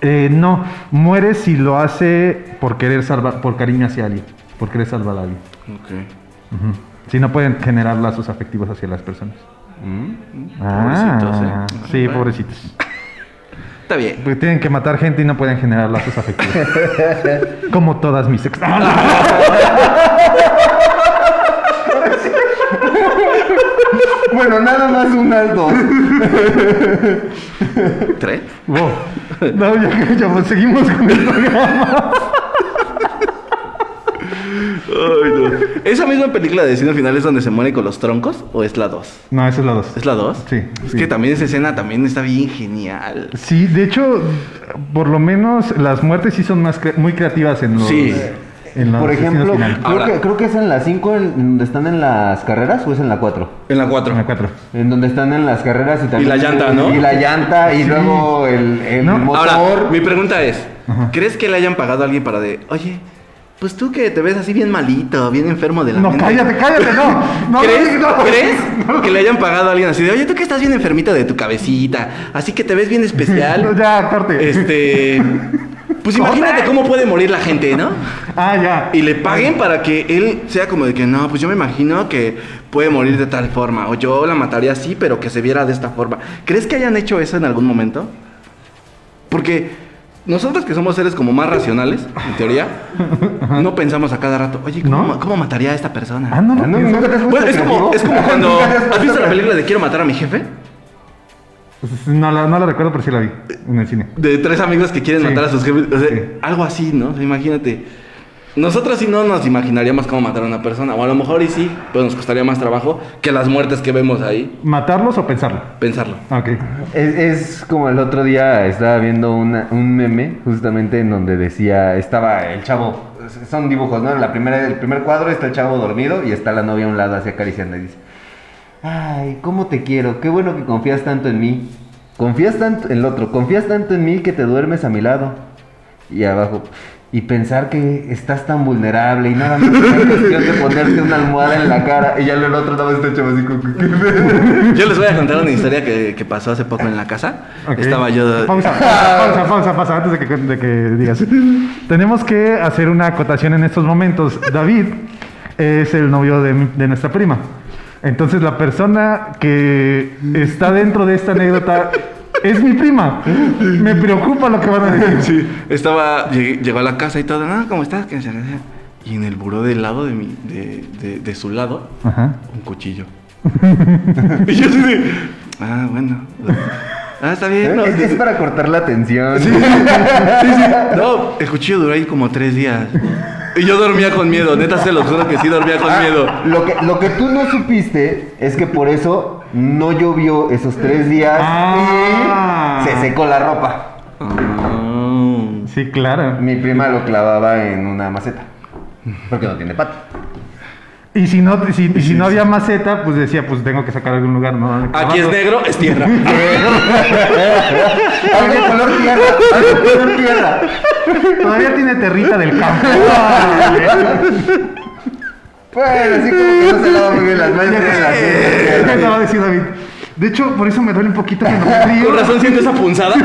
Eh, no, muere si lo hace por querer salvar, por cariño hacia alguien, por querer salvar a alguien. Ok. Si no pueden generar lazos afectivos hacia las personas. Pobrecitos, Ah, ¿eh? Sí, pobrecitos. Está bien. Porque tienen que matar gente y no pueden generar lazos afectivos. Como todas mis ex. Bueno, nada más unas dos. ¿Tres? Wow. No, ya, ya, pues, seguimos con el programa. Ay, no. ¿Esa misma película de Destino Final es donde se muere con los troncos o es la 2? No, esa es la dos. ¿Es la 2? Sí, Es sí. que también esa escena también está bien genial. Sí, de hecho, por lo menos las muertes sí son más cre- muy creativas en los. Sí. En los Por ejemplo, creo, Ahora- que, creo que es en la 5 donde están en las carreras o es en la 4. En la 4. En la cuatro. En donde están en las carreras y también. la llanta, ¿no? Y la llanta y luego el, el No. motor. Ahora, mi pregunta es, Ajá. ¿crees que le hayan pagado a alguien para de, oye, pues tú que te ves así bien malito, bien enfermo de la No, mente"? cállate, cállate, no. no ¿Crees, no, no. ¿Crees que le hayan pagado a alguien así de, oye, tú que estás bien enfermito de tu cabecita, así que te ves bien especial? ya, corte. Este. Pues imagínate cómo puede morir la gente, ¿no? Ah, ya. Y le paguen para que él sea como de que no, pues yo me imagino que puede morir de tal forma. O yo la mataría así, pero que se viera de esta forma. ¿Crees que hayan hecho eso en algún momento? Porque nosotros que somos seres como más racionales, en teoría, no pensamos a cada rato, oye, ¿cómo, ¿No? cómo mataría a esta persona? Ah, no, no. Ah, no. ¿nunca te has Bueno, es como, es como cuando. ¿Nunca te has ¿Has visto la película de Quiero matar a mi jefe? No la, no la recuerdo, pero sí la vi en el cine. De tres amigos que quieren Sí. matar a sus jefes. O sea, Sí. Algo así, ¿no? O sea, imagínate. Nosotros sí no nos imaginaríamos cómo matar a una persona. O a lo mejor y sí, pero nos costaría más trabajo que las muertes que vemos ahí. ¿Matarlos o pensarlo? Pensarlo. Ah, Ok. Es, es como el otro día estaba viendo una- un meme justamente en donde decía, estaba el chavo, son dibujos, ¿no? En la primera, el primer cuadro está el chavo dormido y está la novia a un lado así acariciando y dice, ay, ¿cómo te quiero? Qué bueno que confías tanto en mí. Confías tanto, el otro, confías tanto en mí que te duermes a mi lado. Y abajo, y pensar que estás tan vulnerable y nada más es cuestión de ponerte una almohada en la cara. Y ya el otro más está chavo así como. Yo les voy a contar una historia que, que pasó hace poco en la casa. Estaba yo. Pausa, pausa, pausa, pausa, pausa, antes de que, de que digas. Tenemos que hacer una acotación en estos momentos. David es el novio de, mi- de nuestra prima. Entonces la persona que está dentro de esta anécdota es mi prima. Me preocupa lo que van a decir. Sí, estaba, llegué- llegó a la casa y todo, ah, ¿cómo estás? Y en el buró del lado de mi, de, de, de su lado, Ajá. un cuchillo. y yo así de, ah, bueno. Ah, está bien. no, Es, es para cortar la tensión. Sí, sí. No, el cuchillo duró ahí como tres días. Y yo dormía con miedo, neta se lo juro que sí dormía con Ah, miedo. Lo que, lo que tú no supiste es que por eso no llovió esos tres días Ah. y se secó la ropa. Ah. Sí, claro. Mi prima lo clavaba en una maceta. Porque no tiene pato. Y si no, si, y si no había maceta, pues decía, pues tengo que sacar algún lugar. No, Aquí es negro, es tierra. algo color tierra. Algo color tierra. Todavía tiene territa del campo. Bueno, así como que no se lava muy bien las manos. tiene la tierra. Eso va a decir David. De hecho, por eso me duele un poquito que no me río. Con razón siento esa punzada.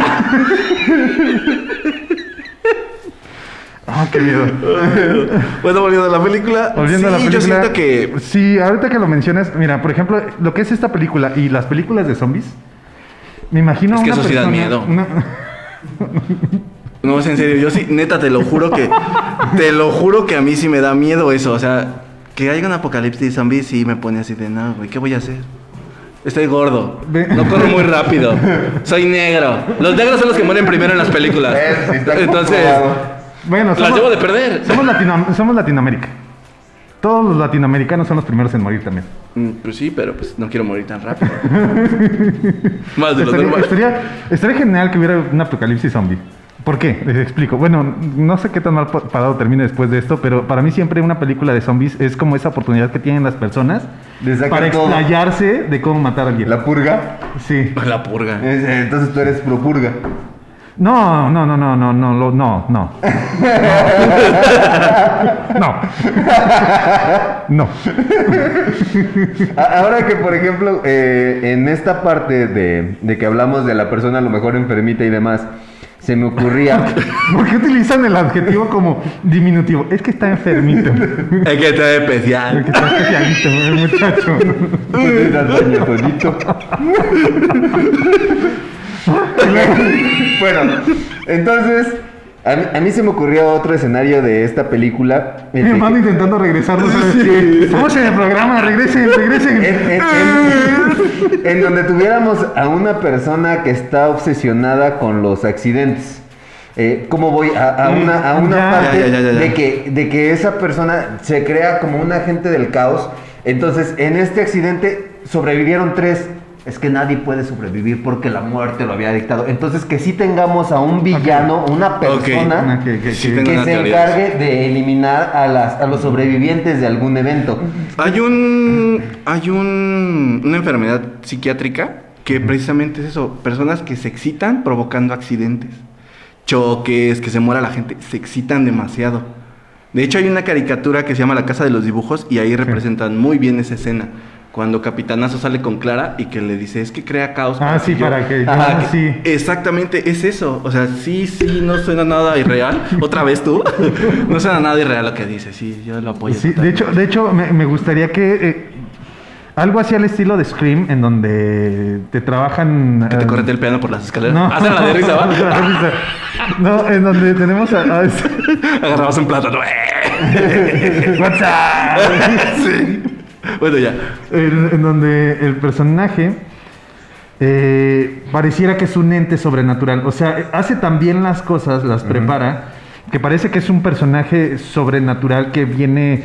Ah, qué miedo. Bueno, volviendo a la película. Volviendo a la sí, película. Yo siento que. Sí, ahorita que lo mencionas, mira, por ejemplo, lo que es esta película y las películas de zombies, me imagino Es que una eso sí da miedo. una- No, es en serio. Yo sí, neta, te lo juro que. te lo juro que a mí sí me da miedo eso. O sea, que haya un apocalipsis de zombies sí me pone así de no, güey, ¿qué voy a hacer? Estoy gordo. No corro muy rápido. Soy negro. Los negros son los que mueren primero en las películas. Entonces. Bueno, las debo de perder. Somos, Latino- somos Latinoamérica. Todos los latinoamericanos son los primeros en morir también. Mm, Pues sí, pero pues no quiero morir tan rápido. Más de lo Estaría, normal. estaría, estaría genial que hubiera un apocalipsis zombie. ¿Por qué? Les explico. Bueno, no sé qué tan mal pa- parado termine después de esto, pero para mí siempre una película de zombies es como esa oportunidad que tienen las personas De sacar para todo. explayarse de cómo matar a alguien. La purga. Sí. La purga. Es- Entonces tú eres pro purga. No, no, no, no, no, no, no, no. No. No. Ahora que, por ejemplo, eh, en esta parte de, de que hablamos de la persona a lo mejor enfermita y demás, se me ocurría. ¿Por qué utilizan el adjetivo como diminutivo? Es que está enfermito. Es que está Es especial. que está especialito, el muchacho. Bueno, entonces, a mí, a mí se me ocurrió otro escenario de esta película. Mi hermano que- intentando regresar, ¿no sabes qué? Estamos en el programa, regresen, regresen. en, en- en- en donde tuviéramos a una persona que está obsesionada con los accidentes. Eh, ¿Cómo voy? A, a una, a una Ya. parte Ya, ya, ya, ya, ya. De, que, de que esa persona se crea como un agente del caos. Entonces, en este accidente sobrevivieron tres. Es que nadie puede sobrevivir porque la muerte lo había dictado. Entonces, que sí tengamos a un villano, una persona que- Sí, se encargue de eliminar a, las, a los sobrevivientes de algún evento. Hay un. Hay un. Una enfermedad psiquiátrica que precisamente es eso. Personas que se excitan provocando accidentes. Choques, que se muera la gente. Se excitan demasiado. De hecho, hay una caricatura que se llama La Casa de los Dibujos y ahí representan muy bien esa escena. Cuando Capitanazo sale con Clara y que le dice, es que crea caos. Ah, sí, para que- Ajá, ah, sí. Exactamente, es eso. O sea, sí, sí, no suena nada irreal. Otra vez tú. no suena nada irreal lo que dice. Sí, yo lo apoyo. Sí, de hecho, de hecho me, me gustaría que eh, algo así al estilo de Scream, en donde te trabajan. Que te eh, correte el piano por las escaleras. No. Hacen la de risa, ¿va? No, en donde tenemos a. a Agarrabas un plátano. What's up? sí. Bueno, ya. en, en donde el personaje eh, pareciera que es un ente sobrenatural. O sea, hace también las cosas, las prepara, que parece que es un personaje sobrenatural que viene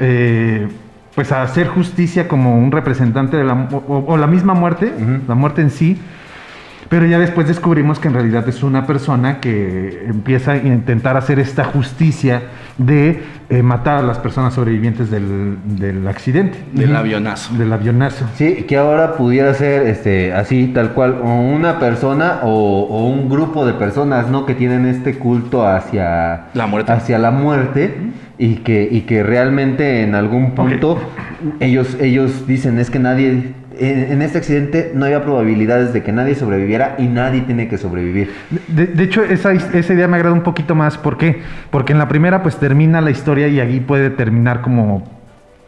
eh, pues a hacer justicia como un representante de la o, o la misma muerte, la muerte en sí. Pero ya después descubrimos que en realidad es una persona que empieza a intentar hacer esta justicia de eh, matar a las personas sobrevivientes del, del accidente. Del avionazo. Del avionazo. Sí, que ahora pudiera ser este así, tal cual, o una persona o, o un grupo de personas, ¿no? Que tienen este culto hacia La muerte. hacia la muerte y que, y que realmente en algún punto ellos, ellos dicen es que nadie, en, en este accidente no había probabilidades de que nadie sobreviviera y nadie tiene que sobrevivir. De, de hecho, esa, is- esa idea me agrada un poquito más. ¿Por qué? Porque en la primera, pues termina la historia y ahí puede terminar como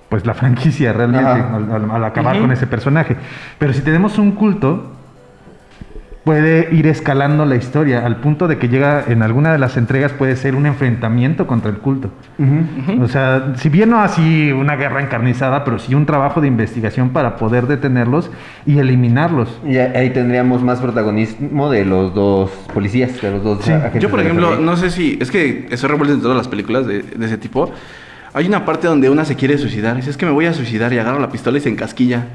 pues la franquicia realmente al, al- al acabar con ese personaje. Pero si tenemos un culto, puede ir escalando la historia al punto de que llega en alguna de las entregas puede ser un enfrentamiento contra el culto. O sea, si bien no así una guerra encarnizada, pero sí un trabajo de investigación para poder detenerlos y eliminarlos. Y ahí tendríamos más protagonismo de los dos policías, de los dos Sí. agentes Yo, por ejemplo, no sé si. Es que eso revuelve en todas las películas de, de ese tipo. Hay una parte donde una se quiere suicidar. Dice, es que me voy a suicidar y agarra la pistola y se encasquilla.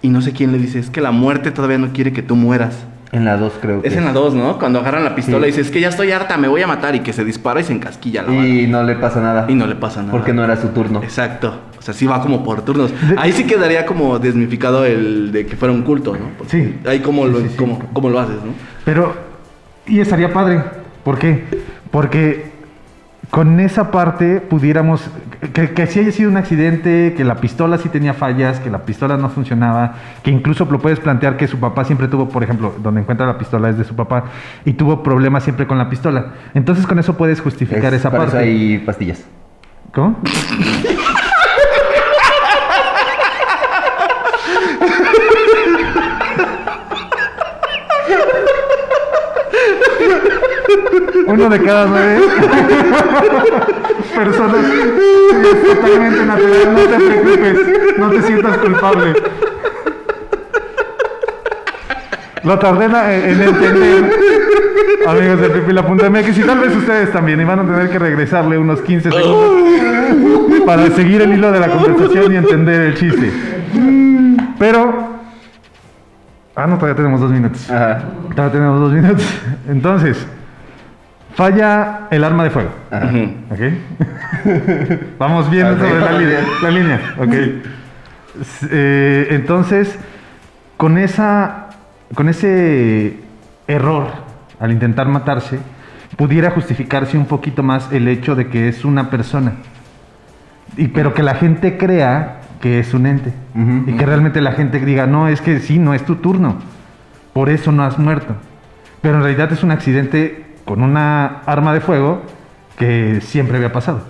Y no sé quién le dice, es que la muerte todavía no quiere que tú mueras. En la 2 creo que Es en la 2, ¿no? Cuando agarran la pistola Sí. y dice, es que ya estoy harta, me voy a matar. Y que se dispara y se encasquilla la bala. Y no le pasa nada. Y no le pasa nada. Porque no era su turno. Exacto. O sea, sí va como por turnos. Ahí sí quedaría como desmificado el de que fuera un culto, ¿no? Porque Sí. Ahí como lo, Sí, sí, sí. Cómo, cómo lo haces, ¿no? Pero, y estaría padre. ¿Por qué? Porque con esa parte pudiéramos, que, que sí haya sido un accidente, que la pistola sí tenía fallas, que la pistola no funcionaba, que incluso lo puedes plantear que su papá siempre tuvo, por ejemplo, donde encuentra la pistola es de su papá, y tuvo problemas siempre con la pistola. Entonces con eso puedes justificar Es- esa para eso parte. hay pastillas. ¿Cómo? Uno de cada nueve personas es totalmente natural. No te preocupes, no te sientas culpable. Lo tardé en, en entender, amigos de pipila.mx, y tal vez ustedes también, y van a tener que regresarle unos 15 segundos para seguir el hilo de la conversación y entender el chiste. Pero. Ah, no, todavía tenemos dos minutos. Ajá. Todavía tenemos dos minutos. Entonces, falla el arma de fuego. ¿Ok? Vamos viendo sobre la línea. La línea, ok. Eh, entonces, con esa. Con ese error al intentar matarse, pudiera justificarse un poquito más el hecho de que es una persona. Y, pero que la gente crea que es un ente. Y que realmente la gente diga, no, es que sí, no es tu turno. Por eso no has muerto. Pero en realidad es un accidente con una arma de fuego que siempre había pasado.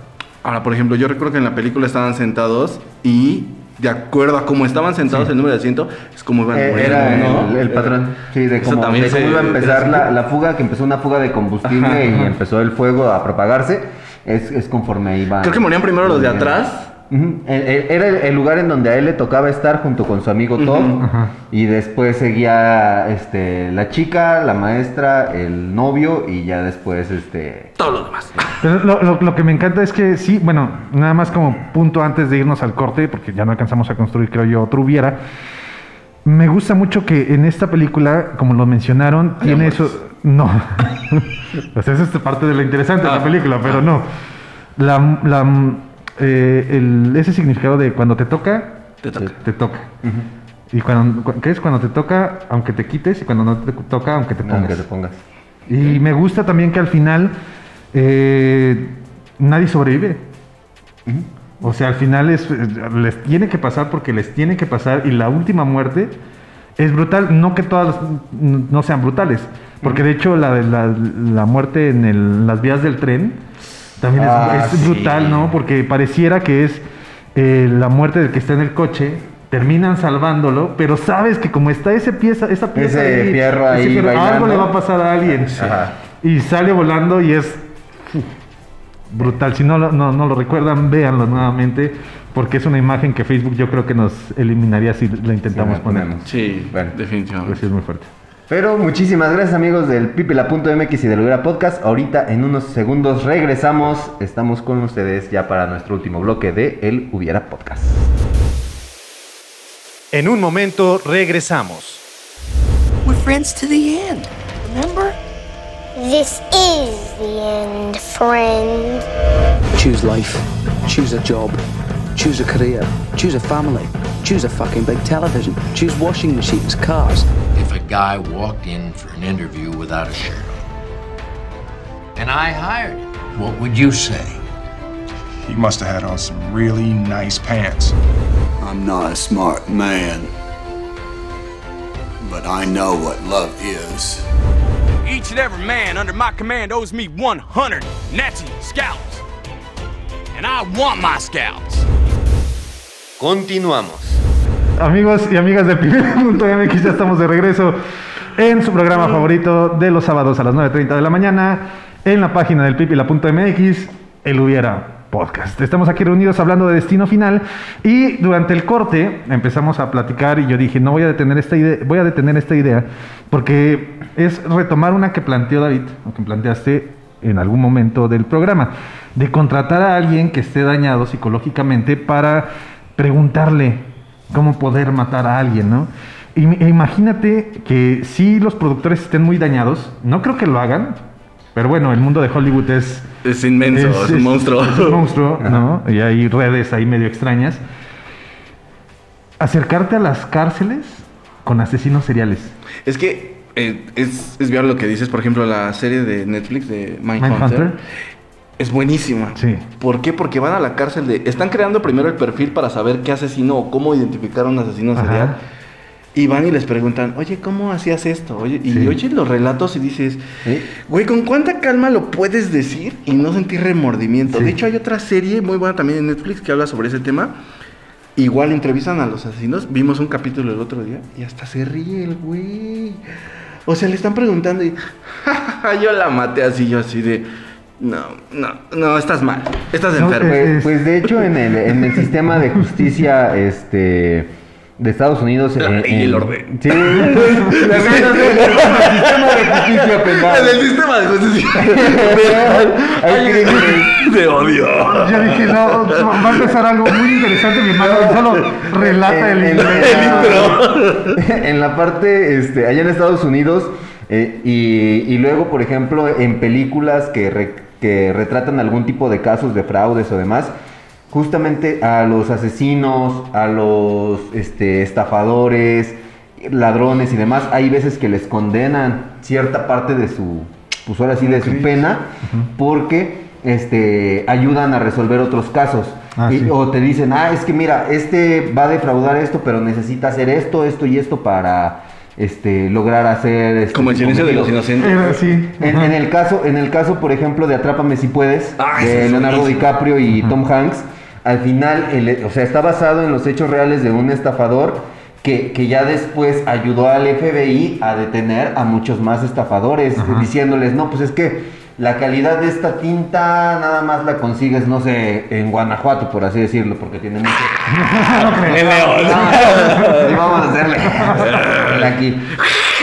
Ahora, por ejemplo, yo recuerdo que en la película estaban sentados y de acuerdo a cómo estaban sentados el número de asiento, es como iban Eh, era ¿no? el, el patrón. Sí, de cómo, también de cómo se- iba a empezar la, la fuga, que empezó una fuga de combustible Ajá, y ajá. empezó el fuego a propagarse. Es, es conforme iba. Creo que morían primero los de atrás. Eh, eh, Era el, lugar en donde a él le tocaba estar junto con su amigo Tom. Y después seguía este, la chica, la maestra, el novio y ya después este. Todos los demás. Pero lo, lo- lo que me encanta es que sí, bueno, nada más como punto antes de irnos al corte, porque ya no alcanzamos a construir, creo yo, otro hubiera. Me gusta mucho que en esta película, como lo mencionaron, tiene eso. No. pues esa es parte de lo interesante de la Ah. película, pero no. La, la, eh, el- ese significado de cuando te toca, Te toca. te toca. Y cuando, cu- ¿qué es? Cuando te toca, aunque te quites, y cuando no te toca, aunque te pongas. Aunque te pongas. Y me gusta también que al final eh, nadie sobrevive. O sea, al final es, les tiene que pasar porque les tiene que pasar y la última muerte es brutal. No que todas no sean brutales, porque de hecho la, la, la muerte en el- las vías del tren también es- Ah, es, sí. brutal, ¿no? Porque pareciera que es eh, la muerte del que está en el coche. Terminan salvándolo, pero sabes que como está ese pieza, esa pieza Ese fierro ahí ese algo le va a pasar a alguien. Ajá. Y sale volando y es brutal. Si no, lo- no, no lo recuerdan, véanlo nuevamente, porque es una imagen que Facebook yo creo que nos eliminaría si la intentamos poner. Sí, Bueno. Pues definitivamente. sí, es muy fuerte. Pero muchísimas gracias amigos del pipila.mx y del Hubiera Podcast. Ahorita en unos segundos regresamos. Estamos con ustedes ya para nuestro último bloque de El Hubiera Podcast. En un momento regresamos. We're friends to the end. Remember? This is the end, friend. Choose life. Choose a job. Choose a career. Choose a family. Choose a fucking big television. Choose washing machines, cars. If a guy walked in for an interview without a shirt on, and I hired him, what would you say? He must have had on some really nice pants. I'm not a smart man, but I know what love is. Each and every man under my command owes me 100 Nazi scalps. And I want my scalps. Continuamos. Amigos y amigas de Pipila.mx, ya estamos de regreso en su programa favorito de los sábados a las 9.30 de la mañana, en la página del Pipila.mx, el Hubiera Podcast. Estamos aquí reunidos hablando de Destino Final y durante el corte empezamos a platicar y yo dije, no voy a detener esta idea, voy a detener esta idea porque es retomar una que planteó David, o que planteaste en algún momento del programa, de contratar a alguien que esté dañado psicológicamente para preguntarle cómo poder matar a alguien, ¿no? E imagínate que si los productores estén muy dañados, no creo que lo hagan, pero bueno, el mundo de Hollywood es... Es inmenso, es, un monstruo. Es un monstruo, ¿no? Y hay redes ahí medio extrañas. Acercarte a las cárceles con asesinos seriales. Es que eh, es, es viable lo que dices, por ejemplo, la serie de Netflix de Mindhunter. Mindhunter. Es buenísima. Sí. ¿Por qué? Porque van a la cárcel de... Están creando primero el perfil para saber qué asesino o cómo identificar a un asesino Ajá. serial. Y van y les preguntan, oye, ¿cómo hacías esto? Oye, y Sí. oyes los relatos y dices, güey, ¿con cuánta calma lo puedes decir y no sentir remordimiento? Sí. De hecho, hay otra serie muy buena también en Netflix que habla sobre ese tema. Igual entrevistan a los asesinos. Vimos un capítulo el otro día y hasta se ríe el güey. O sea, le están preguntando y yo la maté así, yo así de, no, no, no, estás mal, estás No, enfermo. eh, Pues, pues, de hecho en el, en el sistema de justicia este de Estados Unidos La en- ley y el en- orden. Sí. La ley y el sistema de justicia penal. En el sistema de justicia. Crímenes. De odio. Yo dije, no, va a empezar algo muy interesante, mi hermano, solo relata el En- en- intro. en la parte, este, allá en Estados Unidos, eh, y, y luego, por ejemplo, en películas que, re- que retratan algún tipo de casos de fraudes o demás, justamente a los asesinos, a los este, estafadores, ladrones y demás, hay veces que les condenan cierta parte de su, pues ahora sí, de su pena, porque este, ayudan a resolver otros casos. Ah, Y- sí. O te dicen, ah, es que mira, este va a defraudar esto, pero necesita hacer esto, esto y esto para este, lograr hacer... este, Como el silencio de los cometido". inocentes. Era. En, el caso, en el caso, por ejemplo, de Atrápame si puedes, Ah, de Leonardo buenísimo. DiCaprio y Tom Hanks, al final, el- o sea, está basado en los hechos reales de un estafador que, que ya después ayudó al FBI a detener a muchos más estafadores, Ajá. diciéndoles, no, pues es que la calidad de esta tinta nada más la consigues, no sé, en Guanajuato, por así decirlo, porque tiene mucho... No, sí, vamos a hacerle. Hacerle aquí.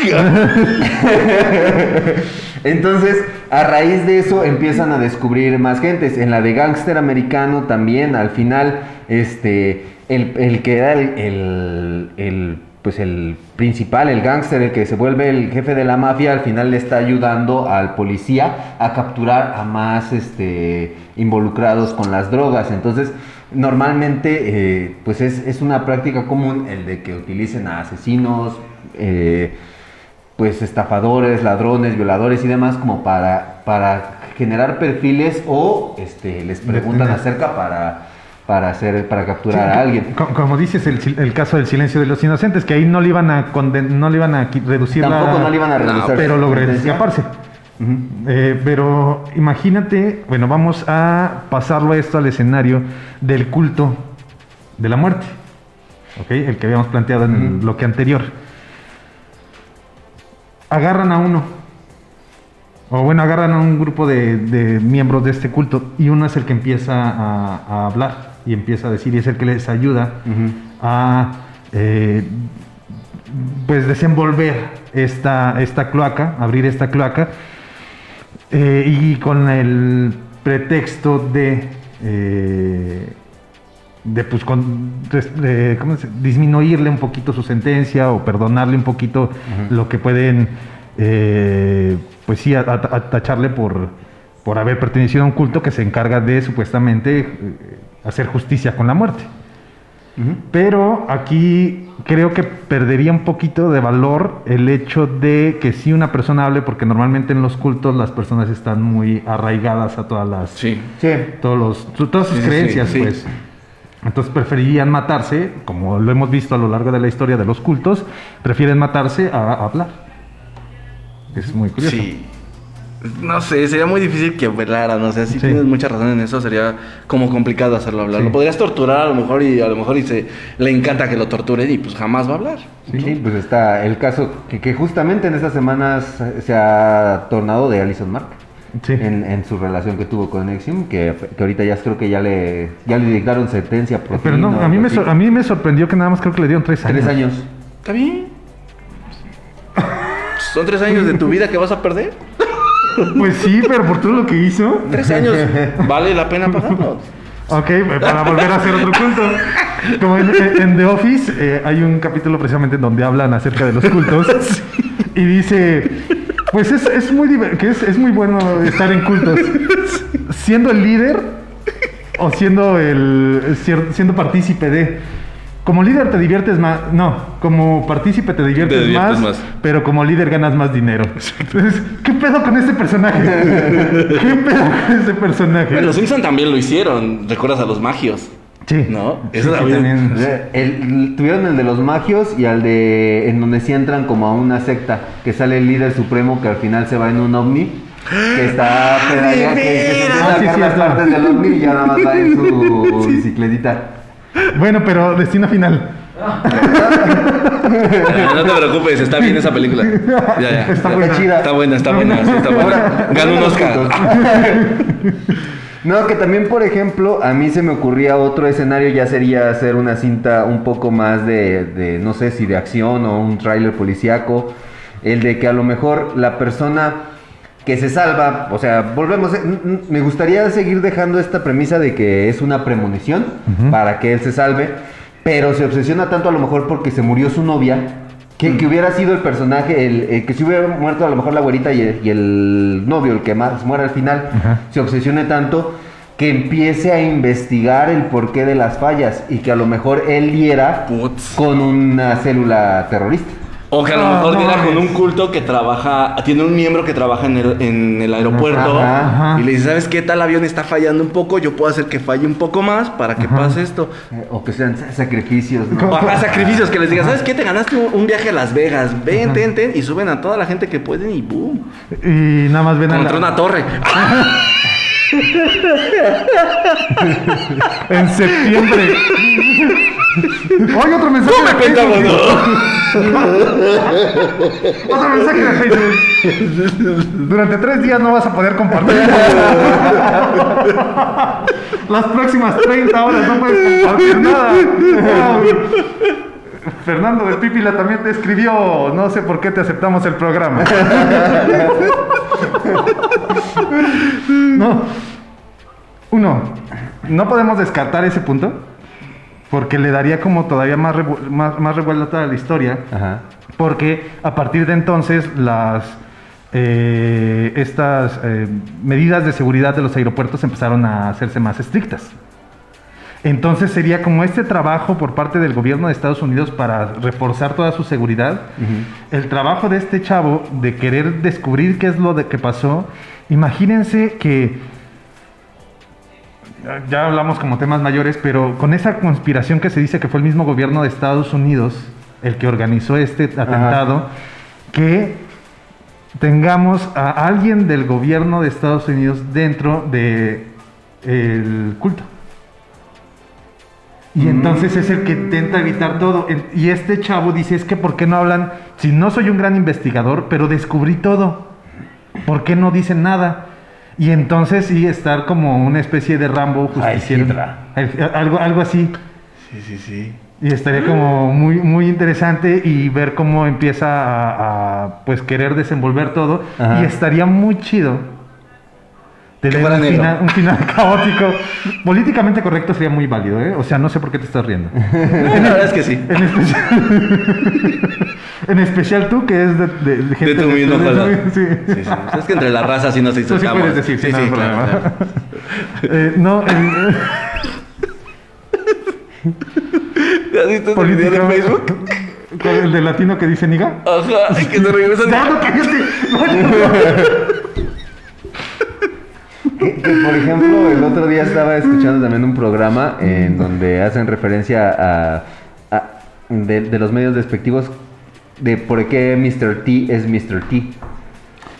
Entonces, a raíz de eso empiezan a descubrir más gentes. En la de Gangster Americano también, al final, este, el, el que era el, el- el, pues el principal, el gángster, el que se vuelve el jefe de la mafia, al final le está ayudando al policía a capturar a más este, involucrados con las drogas. Entonces, normalmente, eh, pues es, es una práctica común el de que utilicen a asesinos, eh, pues estafadores, ladrones, violadores y demás como para, para generar perfiles o este, les preguntan acerca para, para hacer para capturar a alguien. Co- Como dices, el, el caso del silencio de los inocentes, que ahí no le iban a conden- no le iban a reducir la- Tampoco no le iban a reducir pero logró escaparse. Eh, pero imagínate, bueno, vamos a pasarlo esto al escenario del culto de la muerte, ¿ok? El que habíamos planteado en el bloque anterior. Agarran a uno, o bueno, agarran a un grupo de, de miembros de este culto y uno es el que empieza a, a hablar y empieza a decir y es el que les ayuda a eh, pues desenvolver esta, esta cloaca, abrir esta cloaca eh, y con el pretexto de eh, de pues con res- de, ¿cómo se- disminuirle un poquito su sentencia o perdonarle un poquito lo que pueden pues sí a- a- a tacharle por por haber pertenecido a un culto que se encarga de supuestamente hacer justicia con la muerte. Pero aquí creo que perdería un poquito de valor el hecho de que si una persona hable, porque normalmente en los cultos las personas están muy arraigadas a todas las Sí. todos los, todas sus Sí, sí, creencias, sí. pues. Entonces preferirían matarse, como lo hemos visto a lo largo de la historia de los cultos, prefieren matarse a, a hablar. Es muy curioso. Sí. No sé, sería muy difícil que hablara, no sé, si Sí. tienes mucha razón en eso, sería como complicado hacerlo hablar. Sí. Lo podrías torturar a lo mejor y a lo mejor y se, le encanta que lo torturen y pues jamás va a hablar. Sí, pues está el caso que, que justamente en estas semanas se ha tornado de Alison Mark. Sí. En, en su relación que tuvo con Nexium, que, que ahorita ya creo que ya le, ya le dictaron sentencia por Pero fin, no, o a mí, me a mí me sorprendió que nada más creo que le dieron tres años. Tres años. ¿Está bien? ¿Son tres años de tu vida que vas a perder? Pues sí, pero por todo lo que hizo. Tres años, vale la pena pagarlos. Ok, para volver a hacer otro culto. Como en, en The Office eh, hay un capítulo precisamente en donde hablan acerca de los cultos. Y dice, pues es, es muy que es, es muy bueno estar en cultos. Siendo el líder o siendo el siendo partícipe de. Como líder te diviertes más, no, como partícipe te diviertes, Te diviertes más, más. pero como líder ganas más dinero. Entonces, ¿qué pedo con este personaje? ¿Qué pedo con este personaje? Bueno, los Simpson también lo hicieron, ¿recuerdas a los magios? Sí. ¿No? Eso sí, también. también. El- tuvieron el de los magios y al de en donde sí entran como a una secta, que sale el líder supremo que al final se va en un ovni, que está pedaleando, que, que se Ah, sí, sí, partes del ovni y ya nada más va en su bicicletita. Bueno, pero destino final. No te preocupes, está bien esa película. Ya, ya. Está buena. chida. Está buena, está buena, sí, está buena. Ganó un Oscar. No, que también, por ejemplo, a mí se me ocurría otro escenario, ya sería hacer una cinta un poco más de, de, no sé si de acción o un tráiler policíaco, el de que a lo mejor la persona que se salva, o sea, volvemos, eh, me gustaría seguir dejando esta premisa de que es una premonición para que él se salve, pero se obsesiona tanto a lo mejor porque se murió su novia, que, que hubiera sido el personaje, el, el que si hubiera muerto a lo mejor la güerita y el, y el novio, el que más muera al final, se obsesione tanto que empiece a investigar el porqué de las fallas y que a lo mejor él diera Putz. con una célula terrorista. O que a lo Ah, mejor no diera con un culto que trabaja, tiene un miembro que trabaja en el, en el aeropuerto Ajá, ajá. y le dice, ¿sabes qué? Tal avión está fallando un poco, yo puedo hacer que falle un poco más para que pase esto. Eh, O que sean sa- sacrificios, ¿no? O haga sacrificios que les diga, ¿sabes qué? Te ganaste un, un viaje a Las Vegas, ven, ten, ten, y suben a toda la gente que pueden y boom. Y nada más ven a la- una torre. en septiembre. Oye, otro mensaje de Facebook. Otro mensaje de Facebook. Durante tres días no vas a poder compartir. Las próximas 30 horas no puedes compartir nada. Fernando del Pípila también te escribió, no sé por qué te aceptamos el programa. No. Uno, no podemos descartar ese punto porque le daría como todavía más, más revuelta a la historia. Ajá. Porque a partir de entonces las eh, estas eh, medidas de seguridad de los aeropuertos empezaron a hacerse más estrictas. Entonces sería como este trabajo por parte del gobierno de Estados Unidos para reforzar toda su seguridad. El trabajo de este chavo de querer descubrir qué es lo de que pasó. Imagínense que ya hablamos como temas mayores, pero con esa conspiración que se dice que fue el mismo gobierno de Estados Unidos el que organizó este atentado, que tengamos a alguien del gobierno de Estados Unidos dentro de el culto. Y entonces es el que intenta evitar todo. Y este chavo dice, es que ¿por qué no hablan? Si no soy un gran investigador, pero descubrí todo. ¿Por qué no dicen nada? Y entonces sí, estar como una especie de Rambo justiciero. Algo, algo así. Sí, sí, sí. Y estaría como muy, muy interesante y ver cómo empieza a, a, pues querer desenvolver todo. Ajá. Y estaría muy chido. Tener un final, un final caótico. Políticamente correcto sería muy válido, ¿eh? O sea, no sé por qué te estás riendo. La verdad es que sí. En especial, en especial tú, que es de, de- de gente De tu mismo color. Sí. Sí, sí. Es que entre la raza sí nos Tú sí insultamos. puedes decir, sí, sí, no claro, claro. Eh, no, el- ¿Has visto ese video de. Facebook? ¿Cuál, ¿El de latino que dice niga? Ajá, que se regresan. Ya, no, cállate. No, no. Que, que, por ejemplo, el otro día estaba escuchando también un programa en donde hacen referencia a, a- de, de los medios despectivos de por qué Mr. T es Mr. T.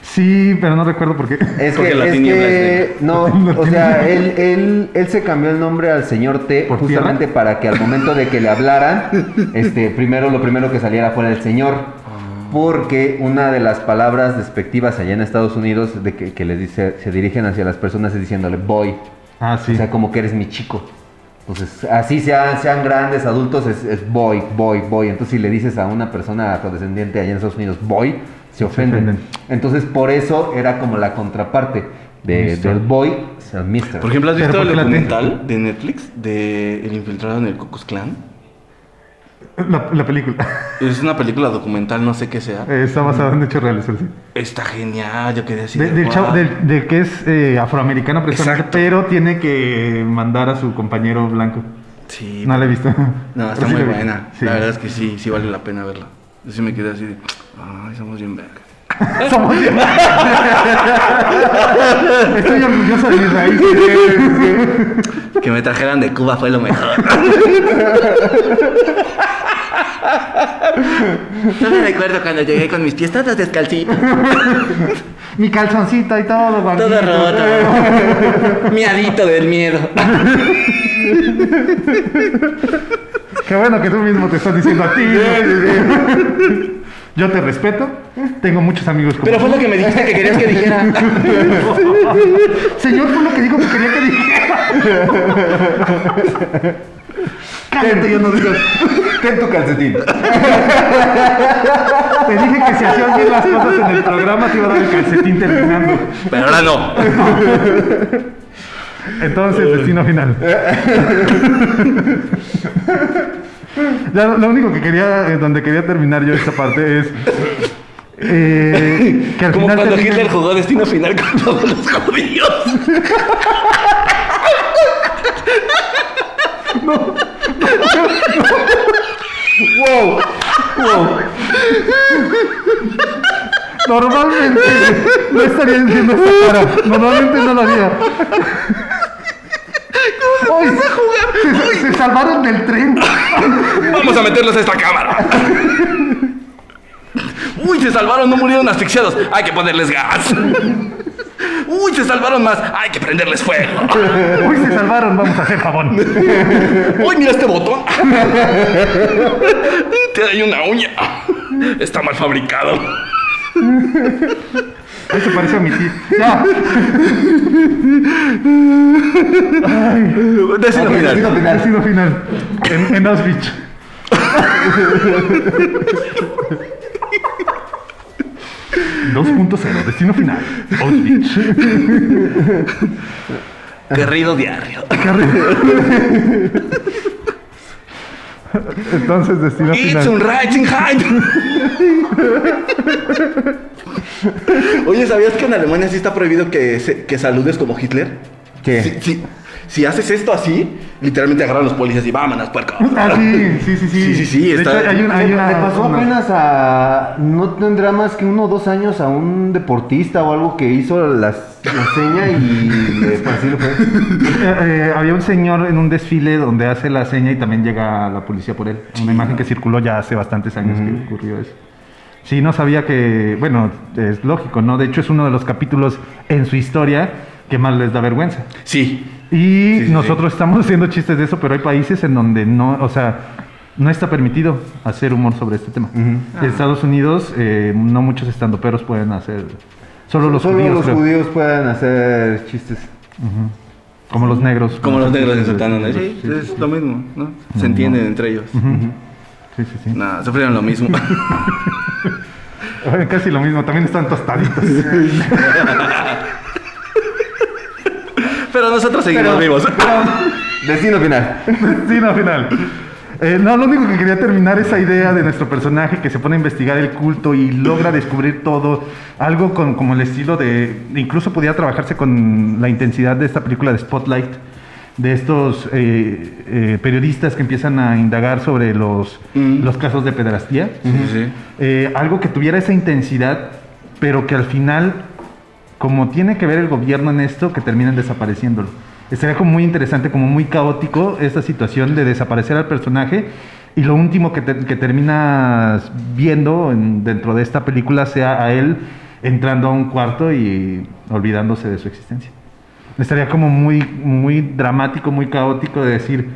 Sí, pero no recuerdo por qué. Es Porque que, la es que es no, o sea, él, él, él se cambió el nombre al señor T ¿Por justamente tierra? para que al momento de que le hablaran, este, primero lo primero que saliera fuera el señor. Porque una de las palabras despectivas allá en Estados Unidos de que, que les dice, se dirigen hacia las personas es diciéndole boy. Ah, sí. O sea, como que eres mi chico. Entonces, así sean, sean grandes, adultos, es, es boy, boy, boy. Entonces, si le dices a una persona afrodescendiente allá en Estados Unidos boy, se ofenden. ofenden. Entonces, por eso era como la contraparte de, del boy, o sea, mister. Por ejemplo, ¿has visto el documental de Netflix de El infiltrado en el Ku Klux Klan? La, la película. Es una película documental, no sé qué sea. Eh, Está basada en hechos reales, sí. Está genial, yo quedé así. De, de, del chavo- del- de que es eh, afroamericano precisamente, pero tiene que mandar a su compañero blanco. Sí. No la he visto. No, está Pero muy buena. Sí. La verdad es que sí, sí vale la pena verla. Yo sí me quedé así de, ay, somos bien verga. Somos- Estoy orgulloso de mis raíces. Que me trajeran de Cuba fue lo mejor. No me recuerdo cuando llegué con mis pies todos descalcitos, Mi calzoncito y todo, todo roto. Miadito del miedo. Qué bueno que tú mismo te estás diciendo a ti. Yo te respeto, tengo muchos amigos como Pero fue tú. lo que me dijiste que querías que dijera. Señor, fue lo que dijo que quería que dijera. Cállate, yo no digo. Ten tu calcetín. Te dije que si hacías bien las cosas en el programa te iba a dar el calcetín terminando. Pero ahora no. Entonces, destino final. Ya, lo único que quería, eh, donde quería terminar yo esta parte es eh, que al Como final cuando Hitler jugó Destino Final con todos los judíos. wow, wow. Normalmente no estaría diciendo esta cara. Normalmente no lo haría. Ay, se, se salvaron del tren. Vamos a meterlos a esta cámara. Uy, se salvaron, no murieron asfixiados. Hay que ponerles gas. Uy, se salvaron más. Hay que prenderles fuego. Uy, se salvaron, vamos a hacer jabón. Uy, mira este botón. Te hay una uña. Está mal fabricado. Se parece a mi tío. Ya. Destino Ok, final. destino final. Destino final. En, en Auschwitz. ...2.0, destino final. Auschwitz. Querido diario. Entonces, destino It's final. un Rising High. Oye, ¿sabías que en Alemania sí está prohibido que, se- que saludes como Hitler? ¿Qué? Si- si haces esto así, literalmente agarran los policías y vámonos, puerco. Ah, sí, sí, sí, sí. Sí, sí, sí, De está- hecho, hay una, hay Le, una- le pasó una- apenas a. No tendrá más que uno o dos años a un deportista o algo que hizo las- la seña y le pues, así lo fue. Eh, eh, había un señor en un desfile donde hace la seña y también llega la policía por él. Una imagen que circuló ya hace bastantes años que ocurrió eso. Sí, no sabía que, bueno, es lógico, ¿no? De hecho es uno de los capítulos en su historia que más les da vergüenza. Sí. Y Sí, sí, nosotros estamos haciendo chistes de eso, pero hay países en donde no, o sea, no está permitido hacer humor sobre este tema. En Estados Unidos, eh, no muchos estandoperos pueden hacer, solo los Solo judíos, los creo. judíos pueden hacer chistes. como los negros. Como los negros insultando. Sí, Sí, sí, sí, es lo mismo, ¿no? Se entienden entre ellos. Sí, sí, sí. Nada, sufrieron lo mismo. Casi lo mismo, también están tostaditos. Pero nosotros seguimos vivos. Destino final. sí, no, final. Eh, no, lo único que quería terminar esa idea de nuestro personaje que se pone a investigar el culto y logra descubrir todo, algo con, como el estilo de, incluso podía trabajarse con la intensidad de esta película de Spotlight, de estos eh, eh, periodistas que empiezan a indagar sobre los, los casos de pedrastía. Sí, sí. Eh, algo que tuviera esa intensidad, pero que al final, como tiene que ver el gobierno en esto, que terminen desapareciéndolo. Estaría como muy interesante, como muy caótico esta situación de desaparecer al personaje y lo último que, te- que terminas viendo en- dentro de esta película sea a él entrando a un cuarto y olvidándose de su existencia. Estaría como muy, muy dramático, muy caótico de decir,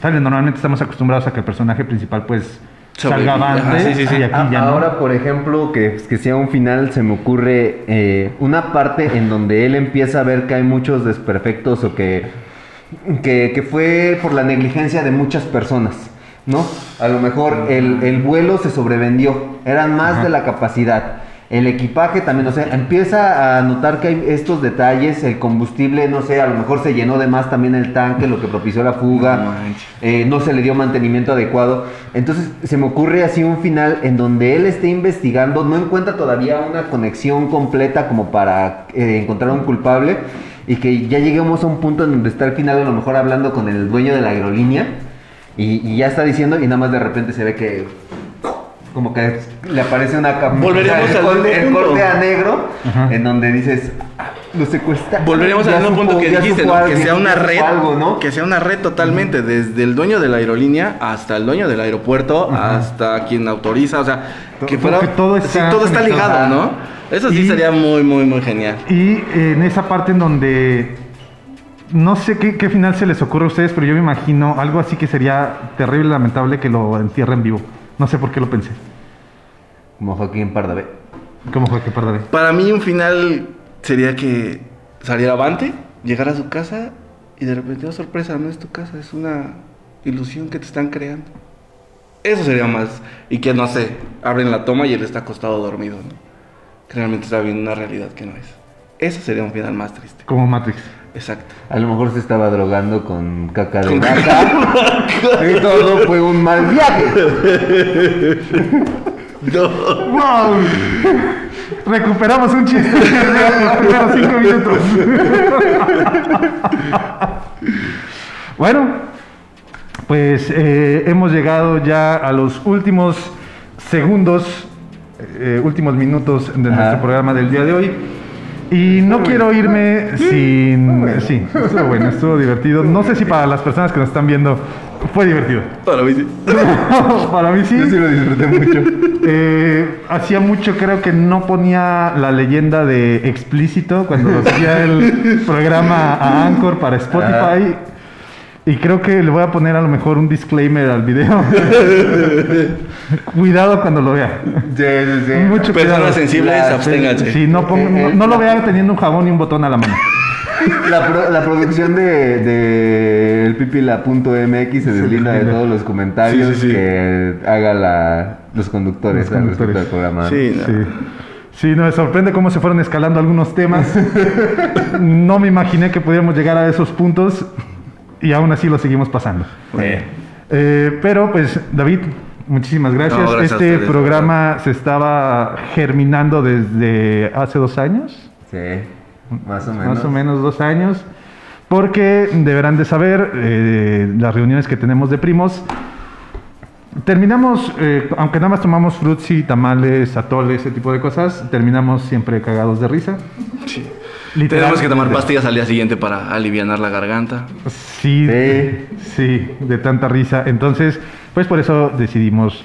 ¿sale? Normalmente estamos acostumbrados a que el personaje principal pues salga avante sí, sí, sí. y aquí A- ya no. Ahora, por ejemplo, que, que sea un final, se me ocurre eh, una parte en donde él empieza a ver que hay muchos desperfectos o que, que, que fue por la negligencia de muchas personas, ¿no? A lo mejor el, el vuelo se sobrevendió, eran más Ajá. de la capacidad. El equipaje también, o sea, empieza a notar que hay estos detalles, el combustible, no sé, a lo mejor se llenó de más también el tanque, lo que propició la fuga, No eh, no se le dio mantenimiento adecuado. Entonces se me ocurre así un final en donde él esté investigando, no encuentra todavía una conexión completa como para eh, encontrar un culpable y que ya lleguemos a un punto en donde está al final a lo mejor hablando con el dueño de la aerolínea y, y ya está diciendo y nada más de repente se ve que como que le aparece una capa. Volveremos el al corte, mismo el punto. corte a negro Ajá. en donde dices "Ah, lo secuestra. Volveremos al mismo punto que dijiste, que sea una red, algo, ¿no? que sea una red totalmente, desde el dueño de la aerolínea hasta el dueño del aeropuerto, hasta quien autoriza, o sea, que fuera, todo está sí, todo está conectado. ligado, ¿no? Eso sí Y- sería muy, muy, muy genial. Y en esa parte en donde no sé qué, qué final se les ocurre a ustedes, pero yo me imagino algo así que sería terrible, lamentable que lo entierren vivo. No sé por qué lo pensé. Como Joaquín Pardavé. ¿Cómo fue que perdí? Para mí un final sería que saliera avante, llegara a su casa y de repente, oh sorpresa, no es tu casa, es una ilusión que te están creando. Eso sería más. Y que no sé, abren la toma y él está acostado dormido, ¿no? Que realmente está viendo una realidad que no es. Eso sería un final más triste. Como Matrix. Exacto. A lo mejor se estaba drogando con caca de vaca. y todo fue un mal viaje. No. ¡Wow! Recuperamos un chiste de los primeros cinco minutos. bueno, pues eh, hemos llegado ya a los últimos segundos, eh, últimos minutos de nuestro programa del día de hoy. Y no quiero irme sin... Sí, estuvo bueno, estuvo divertido. No sé si para las personas que nos están viendo fue divertido. Para mí sí. para mí sí. Yo sí lo disfruté mucho. Eh, hacía mucho creo que no ponía la leyenda de explícito cuando lo hacía el programa a Anchor para Spotify. Y creo que le voy a poner a lo mejor un disclaimer al video. Cuidado cuando lo vea. Sí, sí, sí. Mucho Personas cuidado. sensibles, La- absténganse. Sí, no, ponga- no, no lo vea teniendo un jabón y un botón a la mano. La, pro- la producción de, de el pipila.mx se deslinda de todos los comentarios Sí, sí, sí. que haga la, los conductores Los al respecto conductores. del programa. Sí, no. Sí. Sí, no, me sorprende cómo se fueron escalando algunos temas. No me imaginé que pudiéramos llegar a esos puntos y aún así lo seguimos pasando. Eh, pero pues, David, muchísimas gracias. No, gracias este ustedes, programa se estaba germinando desde hace dos años, Sí, más o menos. más o menos dos años, porque deberán de saber eh, las reuniones que tenemos de primos. Terminamos, eh, aunque nada más tomamos frutzi, tamales, atoles, ese tipo de cosas, terminamos siempre cagados de risa. Sí. Literal. Tenemos que tomar pastillas al día siguiente para aliviar la garganta. Sí, Sí. sí, de tanta risa. Entonces, pues por eso decidimos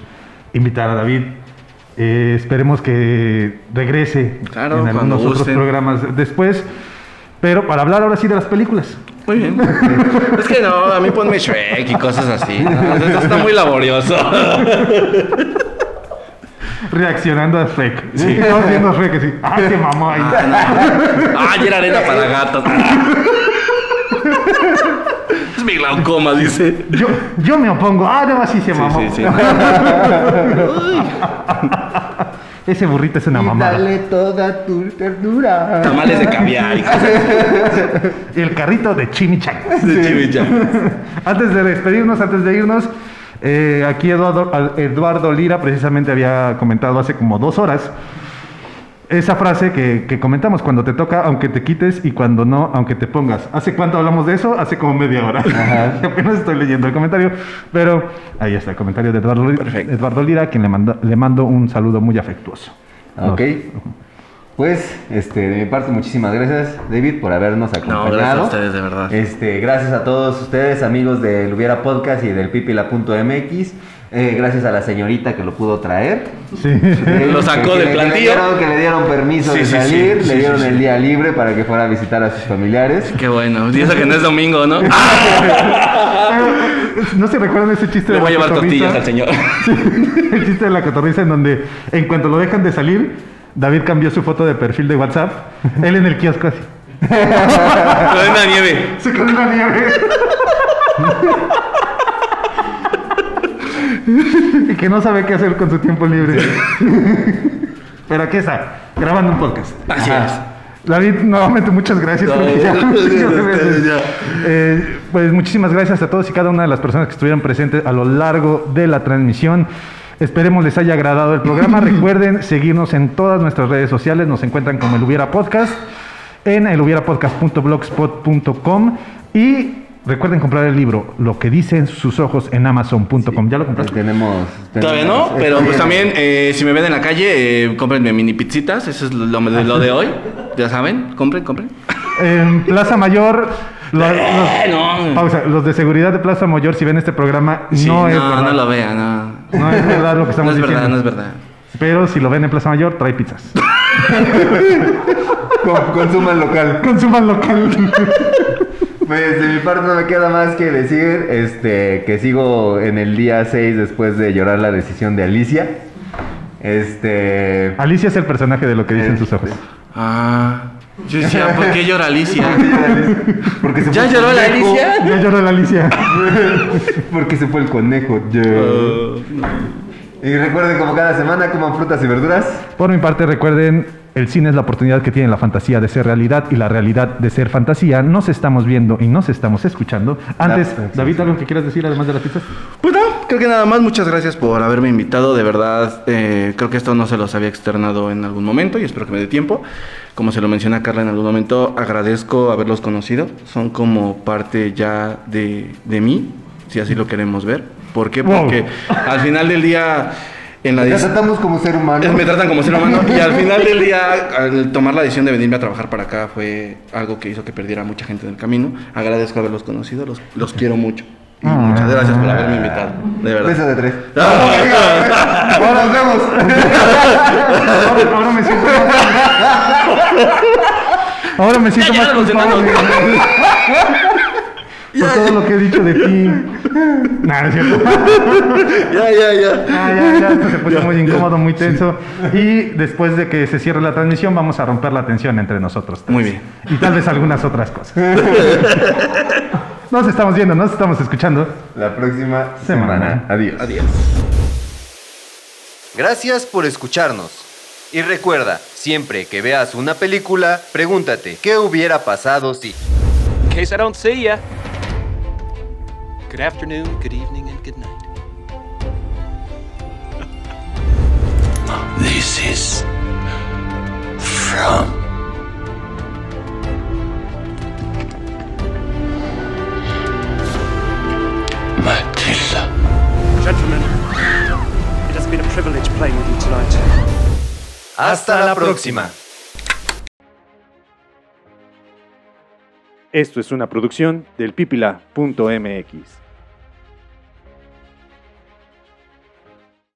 invitar a David. Eh, esperemos que regrese Claro, en algunos otros gusten. programas después. Pero para hablar ahora sí de las películas. Muy bien. es que no, a mí ponme Shrek y cosas así. ¿no? Eso está muy laborioso. Reaccionando a Shrek. Sí. Estamos viendo a Shrek así. ¡Ah, qué mamá! Ah, no. Ah, ya era arena para gatos. es mi glaucoma, dice. Yo, yo me opongo. Ah, no, así se Sí, mamó. sí, sí. Ese burrito es una mamada. dale toda tu ternura. Tamales de caviar. y. El carrito de chimichangas. De chimichanga. Antes de despedirnos, antes de irnos, eh, aquí Eduardo, Eduardo Lira precisamente había comentado hace como dos horas esa frase que, que comentamos, cuando te toca, aunque te quites, y cuando no, aunque te pongas. ¿Hace cuánto hablamos de eso? Hace como media hora. Apenas estoy leyendo el comentario, pero ahí está el comentario de Eduardo, Li- Perfecto. Eduardo Lira, a quien le, manda- le mando un saludo muy afectuoso. Ok. Pues, este, de mi parte, muchísimas gracias, David, por habernos acompañado. gracias a ustedes, de verdad. Este, gracias a todos ustedes, amigos del Hubiera Podcast y del pipila.mx. eh, gracias a la señorita que lo pudo traer. Sí. Eh, Lo sacó del le plantillo. dieron- Que le dieron permiso Sí, de sí, sí, salir, sí, le sí, dieron sí. el día libre para que fuera a visitar a sus familiares. Qué bueno. Y eso que no es domingo, ¿no? ¿No se recuerdan ese chiste Le de voy a la llevar cotorriza? tortillas al señor. El chiste de la cotorriza en donde en cuanto lo dejan de salir, David cambió su foto de perfil de WhatsApp. Él en el kiosco así. De una nieve. Se con la nieve. y que no sabe qué hacer con su tiempo libre. Pero aquí está, grabando un podcast. Así Ajá. es. David, nuevamente muchas gracias. No, ya-. Eh, pues muchísimas gracias a todos y cada una de las personas que estuvieron presentes a lo largo de la transmisión. Esperemos les haya agradado el programa. Recuerden seguirnos en todas nuestras redes sociales. Nos encuentran como el Hubiera Podcast en el hubierapodcast.blogspot.com y recuerden comprar el libro Lo que dicen sus ojos en amazon.com. ¿Ya lo compraste? Tenemos. Todavía no, tenemos- pero pues también, eh, si me ven en la calle, eh, cómprenme mini pizzitas. Eso es lo, de- lo de hoy. Ya saben, compren, compren. En Plaza Mayor. lo- los, no. pausa, los de seguridad de Plaza Mayor, si ven este programa, Sí, no no, es no, verdad. lo vean, no. No es verdad lo que estamos No es diciendo. verdad, no es verdad. Pero si lo ven en Plaza Mayor, trae pizzas. Con- Consuman local. Consuman local. Pues de mi parte no me queda más que decir este, que sigo en el día 6 después de llorar la decisión de Alicia. Este. Alicia es el personaje de lo que dicen sus ojos. Ah. Yo decía, ¿por qué llora Alicia? Porque se ¿Ya lloró la conejo. Alicia? Ya lloró la Alicia. Porque se fue el conejo. ya. Y recuerden, como cada semana, coman frutas y verduras. Por mi parte, recuerden, el cine es la oportunidad que tiene la fantasía de ser realidad y la realidad de ser fantasía. Nos estamos viendo y nos estamos escuchando. Antes, sí, David, ¿algo que quieras decir además de las pizzas? Pues no, creo que nada más. Muchas gracias por haberme invitado. De verdad, eh, creo que esto no se los había externado en algún momento y espero que me dé tiempo. Como se lo menciona Carla en algún momento, agradezco haberlos conocido. Son como parte ya de, de mí, si así lo queremos ver. ¿Por qué? Wow. Porque al final del día, en la Ya dis- tratamos como ser humano. me tratan como ser humano y al final del día, al tomar la decisión de venirme a trabajar para acá fue algo que hizo que perdiera mucha gente en el camino. Agradezco haberlos conocido, los, los quiero mucho. Y muchas gracias por haberme invitado, de verdad. Beso de tres. Ah, Bueno, nos vemos. Ahora, ahora me siento más... Ahora me siento Ya más llegaron los culpable. Por todo lo que he dicho de ti. Nada, es cierto. ya, ya, ya. Ah, ya, ya, esto se puso muy incómodo, muy tenso. Y después de que se cierre la transmisión, vamos a romper la tensión entre nosotros. tres. Muy bien. Y tal vez algunas otras cosas. Nos estamos viendo, nos estamos escuchando. La próxima Semana. semana. Adiós. Adiós. Gracias por escucharnos. Y recuerda, siempre que veas una película, pregúntate, ¿qué hubiera pasado si? In case I don't see ya. Good afternoon, good evening, and good night. This is from Matilda. Gentlemen, it has been a privilege playing with you tonight. Hasta la próxima. Esto es una producción del pipila.mx.